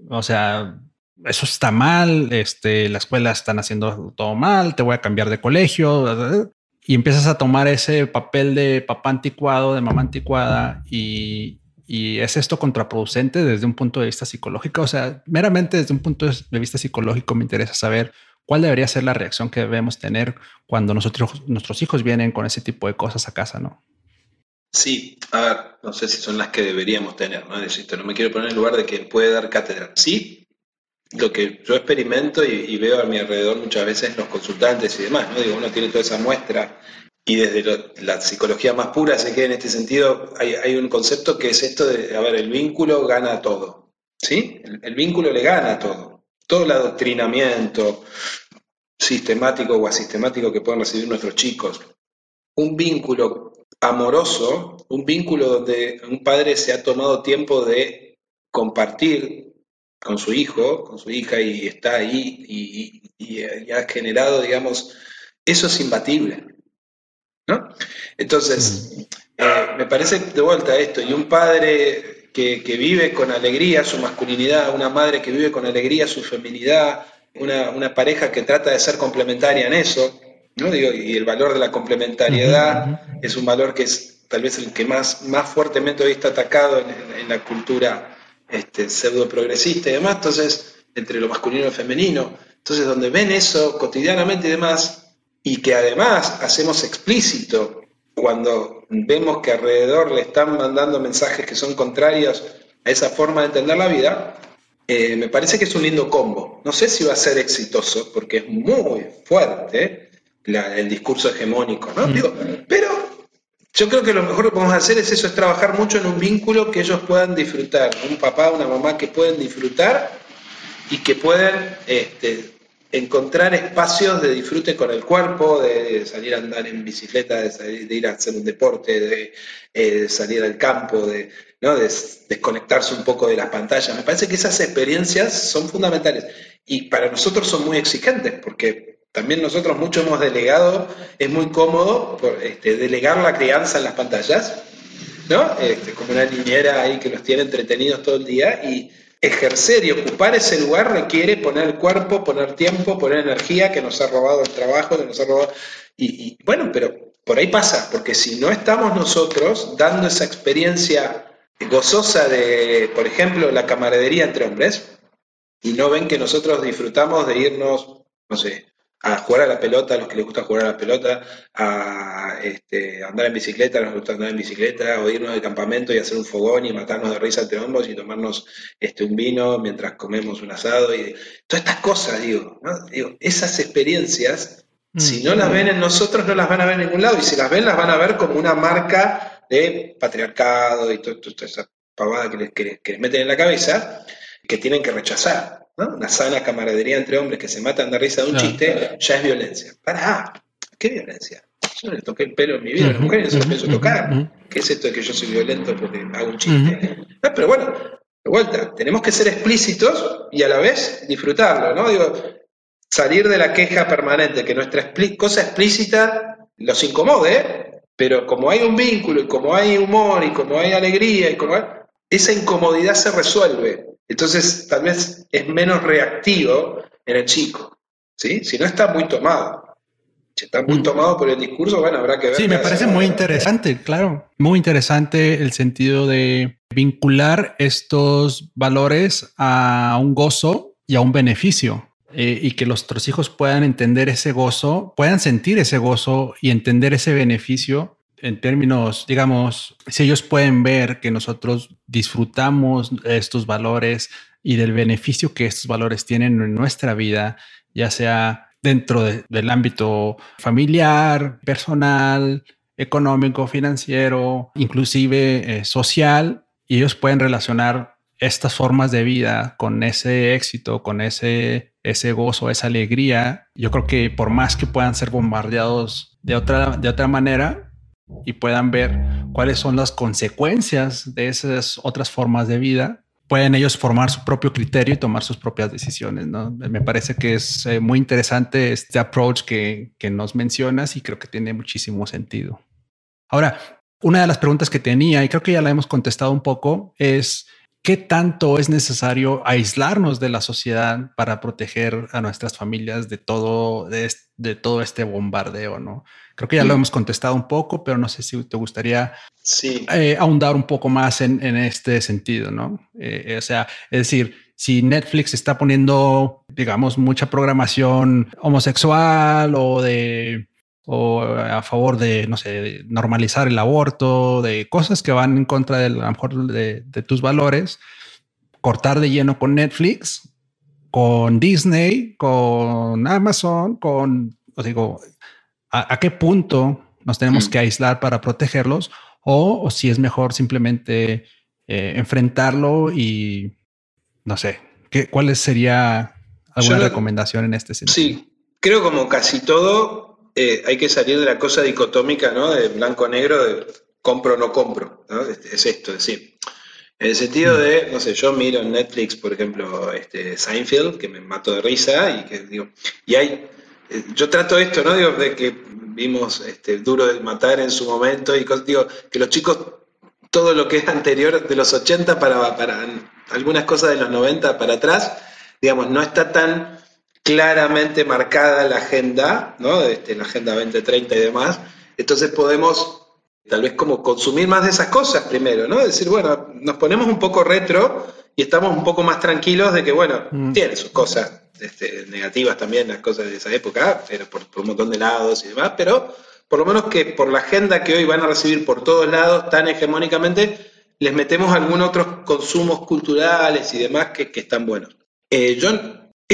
Speaker 1: o sea, eso está mal, este, la escuela están haciendo todo mal, te voy a cambiar de colegio, y empiezas a tomar ese papel de papá anticuado, de mamá anticuada, y, es esto contraproducente desde un punto de vista psicológico. O sea, meramente desde un punto de vista psicológico me interesa saber cuál debería ser la reacción que debemos tener cuando nosotros, nuestros hijos vienen con ese tipo de cosas a casa, ¿no?
Speaker 2: Sí, a ver, no sé si son las que deberíamos tener, ¿no? No me quiero poner en lugar de que puede dar cátedra. Sí, lo que yo experimento y, veo a mi alrededor muchas veces los consultantes y demás, ¿no? Digo, uno tiene toda esa muestra y desde la psicología más pura se queda en este sentido, hay, un concepto que es esto de, a ver, el vínculo gana todo, ¿sí? El, vínculo le gana todo. Todo el adoctrinamiento sistemático o asistemático que pueden recibir nuestros chicos. Un vínculo amoroso, un vínculo donde un padre se ha tomado tiempo de compartir con su hijo, con su hija, y está ahí y, ha generado, digamos, eso es imbatible. ¿no? Entonces, eh, me parece de vuelta esto, y un padre que, vive con alegría su masculinidad, una madre que vive con alegría su feminidad, una, pareja que trata de ser complementaria en eso, ¿no? Digo, y el valor de la complementariedad es un valor que es tal vez el que más, más fuertemente hoy está atacado en la cultura este, pseudo progresista y demás, entonces, entre lo masculino y lo femenino. Entonces, donde ven eso cotidianamente y demás, y que además hacemos explícito cuando vemos que alrededor le están mandando mensajes que son contrarios a esa forma de entender la vida, eh, me parece que es un lindo combo. No sé si va a ser exitoso, porque es muy fuerte el discurso hegemónico, ¿no? Mm. pero yo creo que lo mejor que podemos hacer es eso, es trabajar mucho en un vínculo que ellos puedan disfrutar, un papá, una mamá que pueden disfrutar y que puedan este, encontrar espacios de disfrute con el cuerpo, de salir a andar en bicicleta, de, ir a hacer un deporte, de, eh, salir al campo, de, desconectarse un poco de las pantallas. Me parece que esas experiencias son fundamentales y para nosotros son muy exigentes porque también nosotros mucho hemos delegado, es muy cómodo este, delegar la crianza en las pantallas, ¿no? Este, como una niñera ahí que los tiene entretenidos todo el día y ejercer y ocupar ese lugar requiere poner el cuerpo, poner tiempo, poner energía que nos ha robado el trabajo, que nos ha robado... Y, bueno, pero por ahí pasa, porque si no estamos nosotros dando esa experiencia gozosa de, por ejemplo, la camaradería entre hombres, y no ven que nosotros disfrutamos de irnos, no sé, a jugar a la pelota, a los que les gusta jugar a la pelota, a este, andar en bicicleta, a los que les gusta andar en bicicleta, o irnos de campamento y hacer un fogón y matarnos de risa entre hombros y tomarnos este, un vino mientras comemos un asado y todas estas cosas, digo, digo esas experiencias, si no las ven en nosotros, no las van a ver en ningún lado, y si las ven, las van a ver como una marca de patriarcado y toda esa pavada que les, que les meten en la cabeza, que tienen que rechazar. Una sana camaradería entre hombres que se matan de risa de un chiste, ya es violencia. Para, ¿qué violencia? Yo no le toqué el pelo en mi vida a las mujeres, no se lo pienso tocar. ¿Qué es esto de que yo soy violento porque hago un chiste? pero bueno, de vuelta, tenemos que ser explícitos y a la vez disfrutarlo, ¿no? Digo, salir de la queja permanente, que nuestra cosa explícita los incomode, pero como hay un vínculo y como hay humor y como hay alegría y como esa incomodidad se resuelve. Entonces, tal vez es menos reactivo en el chico, ¿sí? Si no está muy tomado. Si está muy mm. tomado por el discurso, bueno, habrá que ver.
Speaker 1: Sí, me parece muy interesante, claro. Muy interesante el sentido de vincular estos valores a un gozo y a un beneficio. Eh, y que nuestros hijos puedan entender ese gozo, puedan sentir ese gozo y entender ese beneficio en términos, digamos, si ellos pueden ver que nosotros disfrutamos estos valores y del beneficio que estos valores tienen en nuestra vida, ya sea dentro del ámbito familiar, personal, económico, financiero, inclusive eh, social, y ellos pueden relacionar estas formas de vida con ese éxito, con ese, ese gozo, esa alegría. Yo creo que por más que puedan ser bombardeados de otra, de otra manera, y puedan ver cuáles son las consecuencias de esas otras formas de vida, pueden ellos formar su propio criterio y tomar sus propias decisiones. ¿no? Me parece que es eh, muy interesante este approach que, que nos mencionas y creo que tiene muchísimo sentido. Ahora, una de las preguntas que tenía, y creo que ya la hemos contestado un poco, es ¿qué tanto es necesario aislarnos de la sociedad para proteger a nuestras familias de todo, de, todo este bombardeo? ¿no? Creo que ya lo hemos contestado un poco, pero no sé si te gustaría eh, ahondar un poco más en, este sentido, ¿no? Eh, o sea, es decir, si Netflix está poniendo, digamos, mucha programación homosexual o de o a favor de, no sé, normalizar el aborto, de cosas que van en contra de, a lo mejor de, tus valores, cortar de lleno con Netflix, con Disney, con Amazon, con, os digo, a, qué punto nos tenemos mm. que aislar para protegerlos o, si es mejor simplemente eh, enfrentarlo y, no sé, ¿qué, ¿cuál sería alguna recomendación en este sentido?
Speaker 2: Sí, creo como casi todo, eh, hay que salir de la cosa dicotómica, ¿no? De blanco-negro, de compro no compro, ¿no? Es, esto, es decir, en el sentido de, no sé, yo miro en Netflix, por ejemplo, este Seinfeld, que me mato de risa y que digo, y hay, eh, yo trato esto, ¿no? Digo, de que vimos este, Duro de Matar en su momento y digo, que los chicos, todo lo que es anterior de los 80 para, para algunas cosas de los 90 para atrás, digamos, no está tan claramente marcada la agenda, ¿no? Este, la agenda 2030 y demás, entonces podemos tal vez como consumir más de esas cosas primero, ¿no? Decir, bueno, nos ponemos un poco retro y estamos un poco más tranquilos de que, bueno, mm. tiene sus cosas este, negativas también, las cosas de esa época, pero por, un montón de lados y demás, pero por lo menos que por la agenda que hoy van a recibir por todos lados tan hegemónicamente, les metemos algunos otros consumos culturales y demás que, están buenos. Eh, yo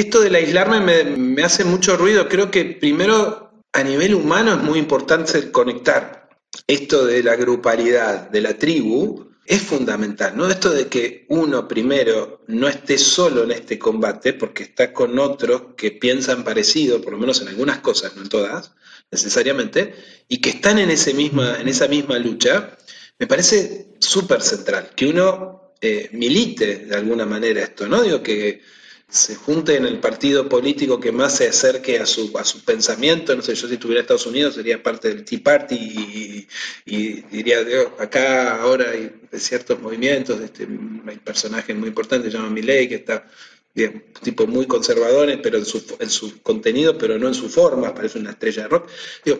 Speaker 2: esto del aislarme me, hace mucho ruido. Creo que primero a nivel humano es muy importante conectar. esto de la grupalidad, de la tribu, es fundamental, ¿no? Esto de que uno primero no esté solo en este combate, porque está con otros que piensan parecido, por lo menos en algunas cosas, no en todas, necesariamente, y que están en, ese misma, en esa misma lucha, me parece súper central, que uno eh, milite de alguna manera esto, ¿no? Digo que se junte en el partido político que más se acerque a su, a su pensamiento. No sé, yo si estuviera en Estados Unidos sería parte del Tea Party y, diría, acá ahora hay ciertos movimientos, este, hay personajes muy importantes, se llama Milley, que está bien, tipo muy conservadores, pero en su, en su contenido, pero no en su forma, parece una estrella de rock. Digo,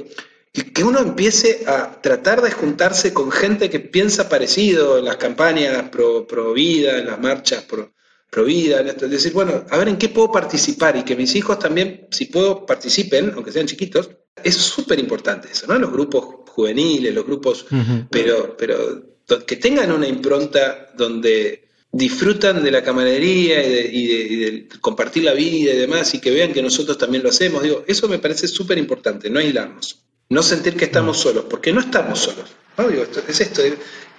Speaker 2: que uno empiece a tratar de juntarse con gente que piensa parecido en las campañas pro, pro vida, en las marchas pro, Provida, en esto. Es decir, bueno, a ver en qué puedo participar y que mis hijos también, si puedo, participen, aunque sean chiquitos. Es súper importante eso, ¿no? Los grupos juveniles, los grupos, pero, pero que tengan una impronta donde disfrutan de la camaradería y de, compartir la vida y demás y que vean que nosotros también lo hacemos. Digo, eso me parece súper importante, no aislarnos, no sentir que estamos solos, porque no estamos solos. ¿no? Digo, esto, es esto,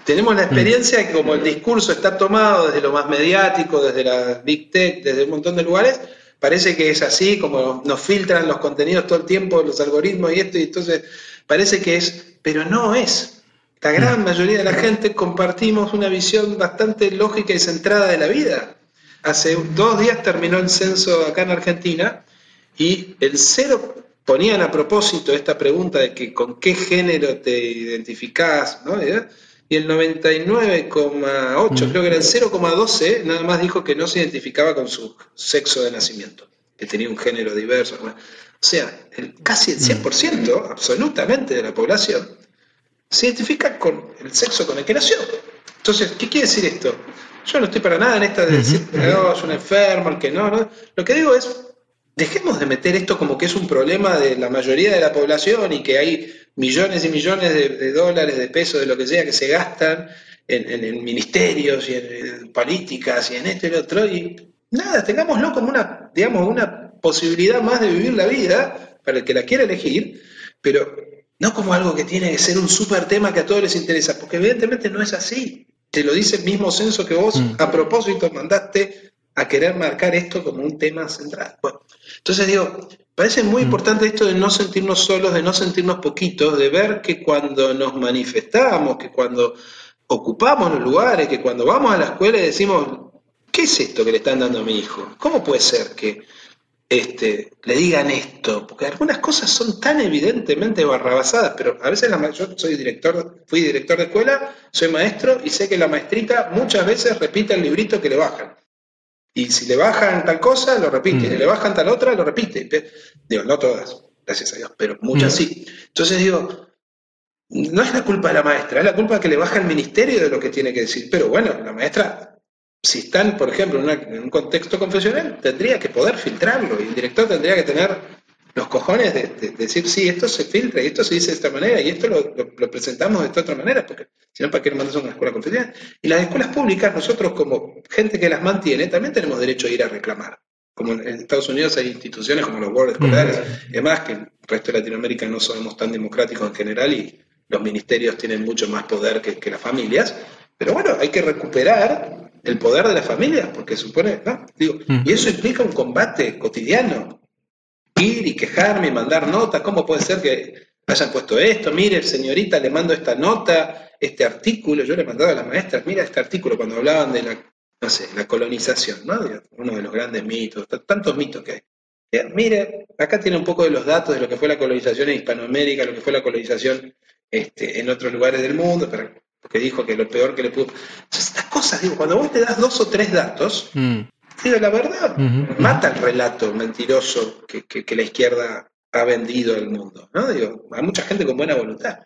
Speaker 2: tenemos la experiencia que como el discurso está tomado desde lo más mediático, desde la Big Tech, desde un montón de lugares, parece que es así, como nos filtran los contenidos todo el tiempo, los algoritmos y esto, y entonces parece que es, pero no es. La gran mayoría de la gente compartimos una visión bastante lógica y centrada de la vida. Hace dos días terminó el censo acá en Argentina y el cero ponían a propósito esta pregunta de que con qué género te identificás, ¿no? Y el 99,8, mm. creo que era el 0,12, nada más dijo que no se identificaba con su sexo de nacimiento, que tenía un género diverso. O sea, casi el 100% mm. absolutamente de la población se identifica con el sexo con el que nació. Entonces, ¿qué quiere decir esto? Yo no estoy para nada en esta de decir, que no, es un enfermo, el que no, no. Lo que digo es, dejemos de meter esto como que es un problema de la mayoría de la población y que hay millones y millones de, dólares, de pesos, de lo que sea, que se gastan en, ministerios y en, políticas y en esto y lo otro. Y nada, tengámoslo como una, digamos, una posibilidad más de vivir la vida para el que la quiera elegir, pero no como algo que tiene que ser un súper tema que a todos les interesa, porque evidentemente no es así. Te lo dice el mismo censo que vos mm. a propósito mandaste a querer marcar esto como un tema central. Bueno, entonces digo, parece muy mm. importante esto de no sentirnos solos, de no sentirnos poquitos, de ver que cuando nos manifestamos, que cuando ocupamos los lugares, que cuando vamos a la escuela y decimos, ¿qué es esto que le están dando a mi hijo? ¿Cómo puede ser que este, le digan esto? Porque algunas cosas son tan evidentemente barrabasadas, pero a veces la, yo soy director, fui director de escuela, soy maestro y sé que la maestrita muchas veces repite el librito que le bajan. Y si le bajan tal cosa, lo repite. Si mm. le bajan tal otra, lo repite. Digo, no todas, gracias a Dios, pero muchas mm. sí. Entonces digo, no es la culpa de la maestra, es la culpa que le baja el ministerio de lo que tiene que decir. Pero bueno, la maestra, si están, por ejemplo, en, un contexto confesional, tendría que poder filtrarlo y el director tendría que tener los cojones de, decir, sí, esto se filtra y esto se dice de esta manera y esto lo, presentamos de esta otra manera, porque si no, ¿para qué lo mandas a una escuela confesional? Y las escuelas públicas, nosotros como gente que las mantiene, también tenemos derecho a ir a reclamar. Como en Estados Unidos hay instituciones como los boards escolares, además que en el resto de Latinoamérica no somos tan democráticos en general y los ministerios tienen mucho más poder que, las familias, pero bueno, hay que recuperar el poder de las familias, porque supone, ¿no? Digo, y eso implica un combate cotidiano, ir y quejarme y mandar notas, ¿cómo puede ser que hayan puesto esto? Mire, señorita, le mando esta nota, este artículo, yo le mandaba a las maestras, mira este artículo cuando hablaban de la, no sé, la colonización, ¿no? Uno de los grandes mitos, tantos mitos que hay. Mire, acá tiene un poco de los datos de lo que fue la colonización en Hispanoamérica, lo que fue la colonización este, en otros lugares del mundo, porque dijo que lo peor que le pudo... estas cosas, digo, cuando vos te das dos o tres datos, mm. Digo, la verdad, mata el relato mentiroso que, la izquierda ha vendido al mundo. ¿no? Digo, hay mucha gente con buena voluntad.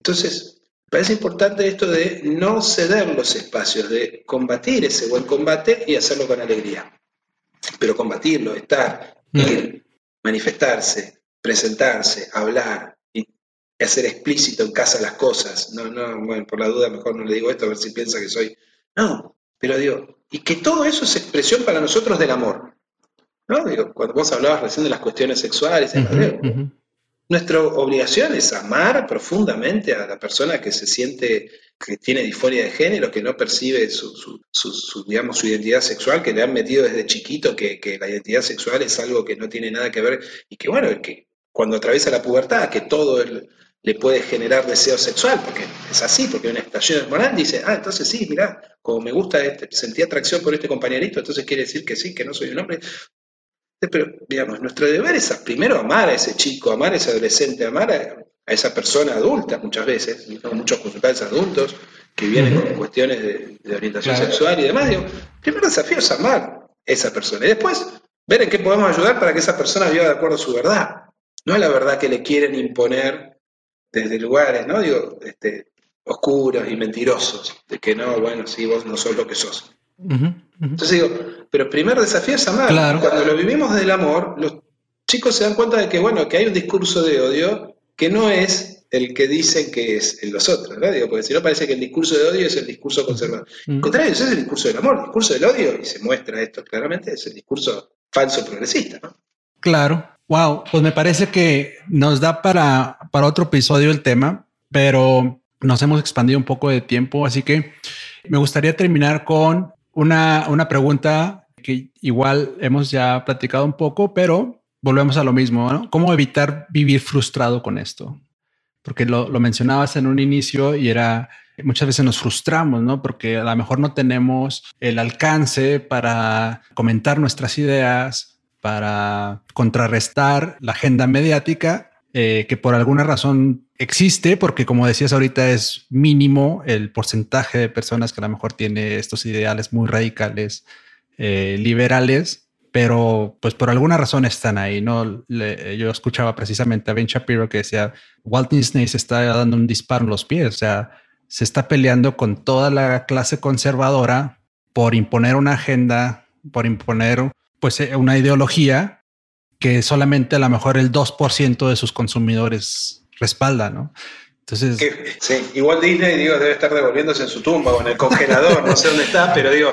Speaker 2: Entonces, parece importante esto de no ceder los espacios, de combatir ese buen combate y hacerlo con alegría. Pero combatirlo, estar, ir, manifestarse, presentarse, hablar y hacer explícito en casa las cosas. No, no, bueno, por la duda mejor no le digo esto a ver si piensa que soy. No, pero digo, y que todo eso es expresión para nosotros del amor. ¿No? Digo, cuando vos hablabas recién de las cuestiones sexuales, nuestra obligación es amar profundamente a la persona que se siente que tiene disforia de género, que no percibe su, digamos, su identidad sexual, que le han metido desde chiquito que, que, la identidad sexual es algo que no tiene nada que ver y que, bueno, que cuando atraviesa la pubertad, que todo el, le puede generar deseo sexual, porque es así, porque una estallido hormonal dice, ah, entonces sí, mira, como me gusta, este, sentí atracción por este compañerito, entonces quiere decir que sí, que no soy un hombre. Pero, digamos, nuestro deber es primero amar a ese chico, amar a ese adolescente, amar a, esa persona adulta muchas veces, tengo muchos consultantes adultos que vienen con cuestiones de, orientación sexual y demás. Digo, el primer desafío es amar a esa persona y después ver en qué podemos ayudar para que esa persona viva de acuerdo a su verdad. No es la verdad que le quieren imponer desde lugares, ¿no? Digo, este, oscuros y mentirosos, de que no, bueno, sí, vos no sos lo que sos. Entonces digo, pero el primer desafío es amar. Cuando lo vivimos del amor, los chicos se dan cuenta de que, bueno, que hay un discurso de odio que no es el que dicen que es en los otros, ¿no? Digo, porque si no parece que el discurso de odio es el discurso conservador. Al contrario, ese es el discurso del amor, el discurso del odio, y se muestra esto claramente, es el discurso falso progresista, ¿no?
Speaker 1: Claro, Wow, pues me parece que nos da para, para otro episodio el tema, pero nos hemos expandido un poco de tiempo, así que me gustaría terminar con una, una pregunta que igual hemos ya platicado un poco, pero volvemos a lo mismo, ¿no? ¿Cómo evitar vivir frustrado con esto? Porque lo, lo mencionabas en un inicio y era, muchas veces nos frustramos, ¿no? Porque a lo mejor no tenemos el alcance para comentar nuestras ideas, para contrarrestar la agenda mediática eh, que por alguna razón existe, porque como decías ahorita es mínimo el porcentaje de personas que a lo mejor tiene estos ideales muy radicales, eh, liberales, pero pues por alguna razón están ahí, ¿no? yo escuchaba precisamente a Ben Shapiro que decía, Walt Disney se está dando un disparo en los pies, o sea, se está peleando con toda la clase conservadora por imponer una agenda, por imponer pues eh, una ideología que solamente a lo mejor el 2% de sus consumidores respalda, ¿no?
Speaker 2: Entonces... sí, igual Disney, digo, debe estar devolviéndose en su tumba o en el congelador, no sé dónde está, pero digo,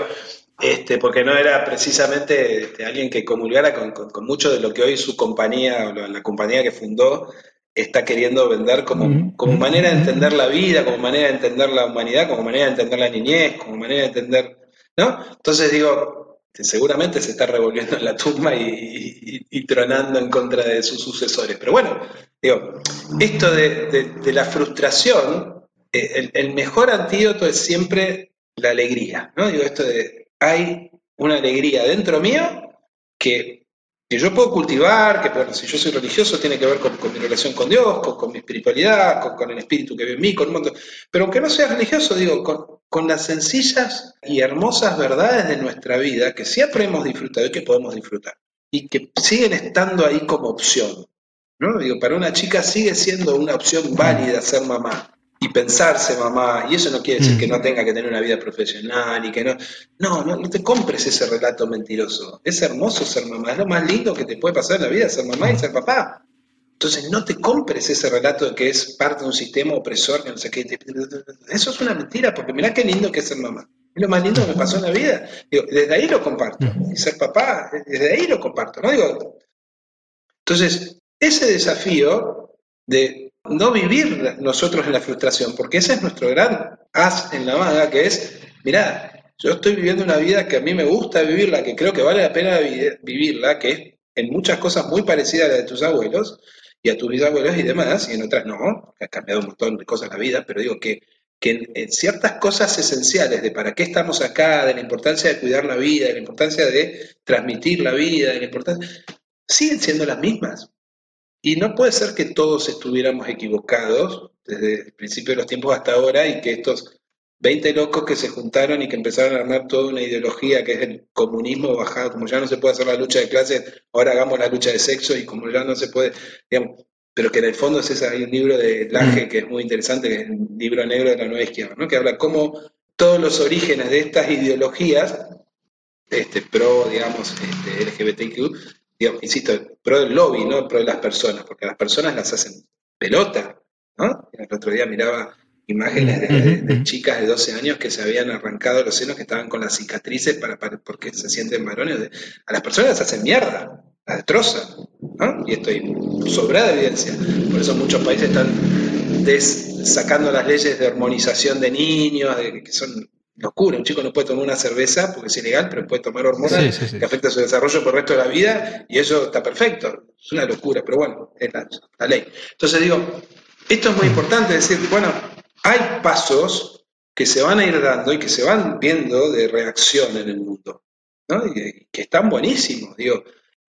Speaker 2: este, porque no era precisamente este, alguien que comulgara con, mucho de lo que hoy su compañía o la, compañía que fundó está queriendo vender como, como manera de entender la vida, como manera de entender la humanidad, como manera de entender la niñez, como manera de entender, ¿no? Entonces digo, seguramente se está revolviendo en la tumba y, tronando en contra de sus sucesores. Pero bueno, digo, esto de, la frustración, eh, el, mejor antídoto es siempre la alegría, ¿no? Digo, esto de, hay una alegría dentro mío que que yo puedo cultivar, que si yo soy religioso tiene que ver con, mi relación con Dios, con, mi espiritualidad, con, el espíritu que vive en mí, con un montón. Pero aunque no sea religioso, digo, con, las sencillas y hermosas verdades de nuestra vida que siempre hemos disfrutado y que podemos disfrutar. Y que siguen estando ahí como opción. ¿no? Digo, para una chica sigue siendo una opción válida ser mamá y pensarse mamá, y eso no quiere decir que no mm. tenga que tener una vida profesional y que no, no, no, te compres ese relato mentiroso. Es hermoso ser mamá, es lo más lindo que te puede pasar en la vida, ser mamá y ser papá. Entonces no te compres ese relato de que es parte de un sistema opresor, que no sé qué. Eso es una mentira, porque mirá qué lindo que es ser mamá. Es lo más lindo que me pasó en la vida. desde ahí lo comparto. Y ser papá, desde ahí lo comparto. ¿no? Digo, entonces, ese desafío de no vivir nosotros en la frustración, porque ese es nuestro gran as en la manga, que es, mirá, yo estoy viviendo una vida que a mí me gusta vivirla, que creo que vale la pena vivirla, que es en muchas cosas muy parecida a la de tus abuelos y a tus bisabuelos y demás, y en otras no, ha cambiado un montón de cosas la vida, pero digo que, que en, ciertas cosas esenciales de para qué estamos acá, de la importancia de cuidar la vida, de la importancia de transmitir la vida, de la importancia, siguen siendo las mismas. Y no puede ser que todos estuviéramos equivocados desde el principio de los tiempos hasta ahora y que estos 20 locos que se juntaron y que empezaron a armar toda una ideología que es el comunismo bajado, como ya no se puede hacer la lucha de clases, ahora hagamos la lucha de sexo y como ya no se puede, digamos, pero que en el fondo es ese, hay un libro de Lange mm. que es muy interesante, que es el libro negro de la nueva izquierda, ¿no? que habla cómo todos los orígenes de estas ideologías, este, pro, digamos, este, LGBTQ, insisto, pro del lobby, no pro de las personas, porque las personas las hacen pelota, ¿no? El otro día miraba imágenes de, chicas de 12 años que se habían arrancado los senos, que estaban con las cicatrices para, porque se sienten varones. A las personas las hacen mierda, las destrozan. Y esto hay sobrada evidencia. Por eso muchos países están sacando las leyes de hormonización de niños, que son locura. Un chico no puede tomar una cerveza porque es ilegal, pero puede tomar hormonas que afectan su desarrollo por el resto de la vida y eso está perfecto. Es una locura, pero bueno, es la, ley. Entonces digo, esto es muy importante, decir, bueno, hay pasos que se van a ir dando y que se van viendo de reacción en el mundo, ¿no? Y que están buenísimos. Digo,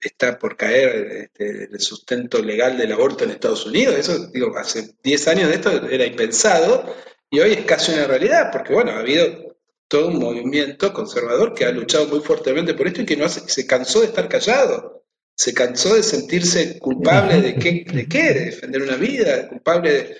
Speaker 2: está por caer este, el sustento legal del aborto en Estados Unidos. Eso, digo, hace 10 años de esto era impensado y hoy es casi una realidad, porque bueno, ha habido todo un movimiento conservador que ha luchado muy fuertemente por esto y que no se cansó de estar callado, se cansó de sentirse culpable de qué, de qué, de defender una vida, culpable de...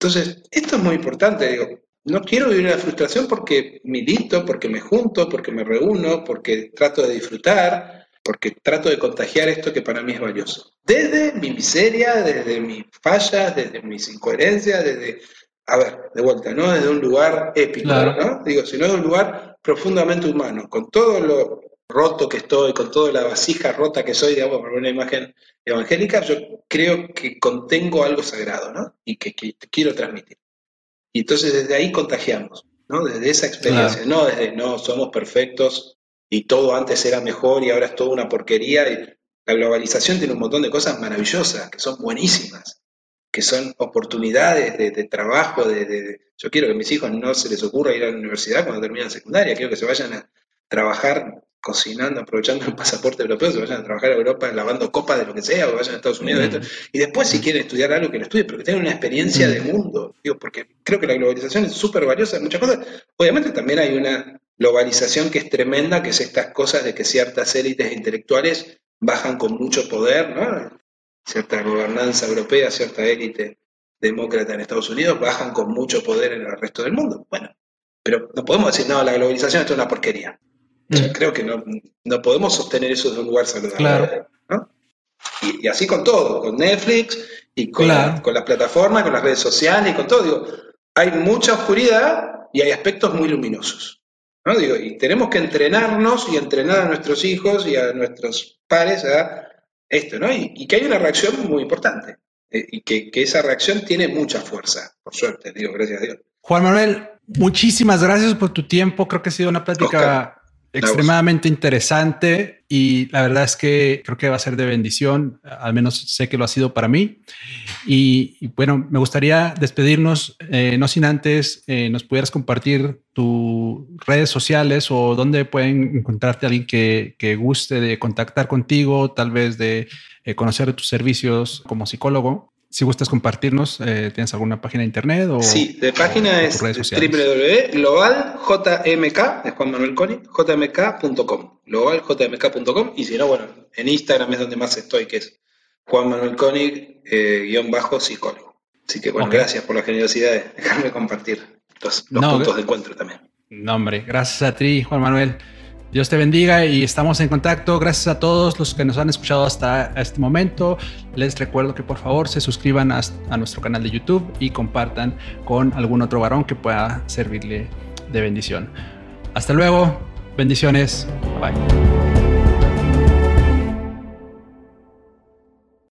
Speaker 2: Entonces, esto es muy importante, digo, no quiero vivir una frustración porque milito, porque me junto, porque me reúno, porque trato de disfrutar, porque trato de contagiar esto que para mí es valioso. Desde mi miseria, desde mis fallas, desde mis incoherencias, desde, a ver, de vuelta, no desde un lugar épico, ¿no? Digo, sino de un lugar profundamente humano, con todo lo roto que estoy, con toda la vasija rota que soy, digamos, por una imagen evangélica, yo creo que contengo algo sagrado, ¿no? Y que, quiero transmitir. Y entonces desde ahí contagiamos, ¿no? Desde esa experiencia, no desde, no, somos perfectos, y todo antes era mejor y ahora es toda una porquería. Y la globalización tiene un montón de cosas maravillosas, que son buenísimas, que son oportunidades de, trabajo. De, Yo quiero que a mis hijos no se les ocurra ir a la universidad cuando terminan secundaria, quiero que se vayan a trabajar cocinando, aprovechando el pasaporte europeo, se vayan a trabajar a Europa lavando copas de lo que sea, o vayan a Estados Unidos. Mm. Y después, si quieren estudiar algo, que lo estudien, pero que tengan una experiencia de mundo. Digo, porque creo que la globalización es súper valiosa en muchas cosas. Obviamente también hay una globalización que es tremenda, que es estas cosas de que ciertas élites intelectuales bajan con mucho poder, ¿no? Cierta gobernanza europea, cierta élite demócrata en Estados Unidos bajan con mucho poder en el resto del mundo. Bueno, pero no podemos decir, no, la globalización es una porquería. Yo mm. creo que no, no, podemos sostener eso desde un lugar saludable. ¿no? Y, así con todo, con Netflix y con, con las plataformas, con las redes sociales y con todo. Digo, hay mucha oscuridad y hay aspectos muy luminosos. Digo, y tenemos que entrenarnos y entrenar a nuestros hijos y a nuestros pares a esto, ¿no? Y, que hay una reacción muy importante. Eh, y que, esa reacción tiene mucha fuerza, por suerte, digo, gracias a Dios.
Speaker 1: Juan Manuel, muchísimas gracias por tu tiempo. Creo que ha sido una plática extremadamente interesante y la verdad es que creo que va a ser de bendición, al menos sé que lo ha sido para mí. Y, bueno, me gustaría despedirnos, eh, no sin antes eh, nos pudieras compartir tus redes sociales o dónde pueden encontrarte alguien que, que guste de contactar contigo, tal vez de eh, conocer tus servicios como psicólogo si gustas compartirnos, eh, ¿tienes alguna página de internet? O,
Speaker 2: sí, de página es www.globaljmk, es Juan Manuel Coni, jmk.com, globaljmk.com, y si no, bueno, en Instagram es donde más estoy, que es Juan Manuel Coni, eh, guion bajo psicólogo. Así que bueno, gracias por la generosidad de dejarme compartir los, puntos de encuentro también.
Speaker 1: No, hombre, gracias a ti, Juan Manuel. Dios te bendiga y estamos en contacto. Gracias a todos los que nos han escuchado hasta este momento. Les recuerdo que por favor se suscriban a, nuestro canal de YouTube y compartan con algún otro varón que pueda servirle de bendición. Hasta luego. Bendiciones. Bye.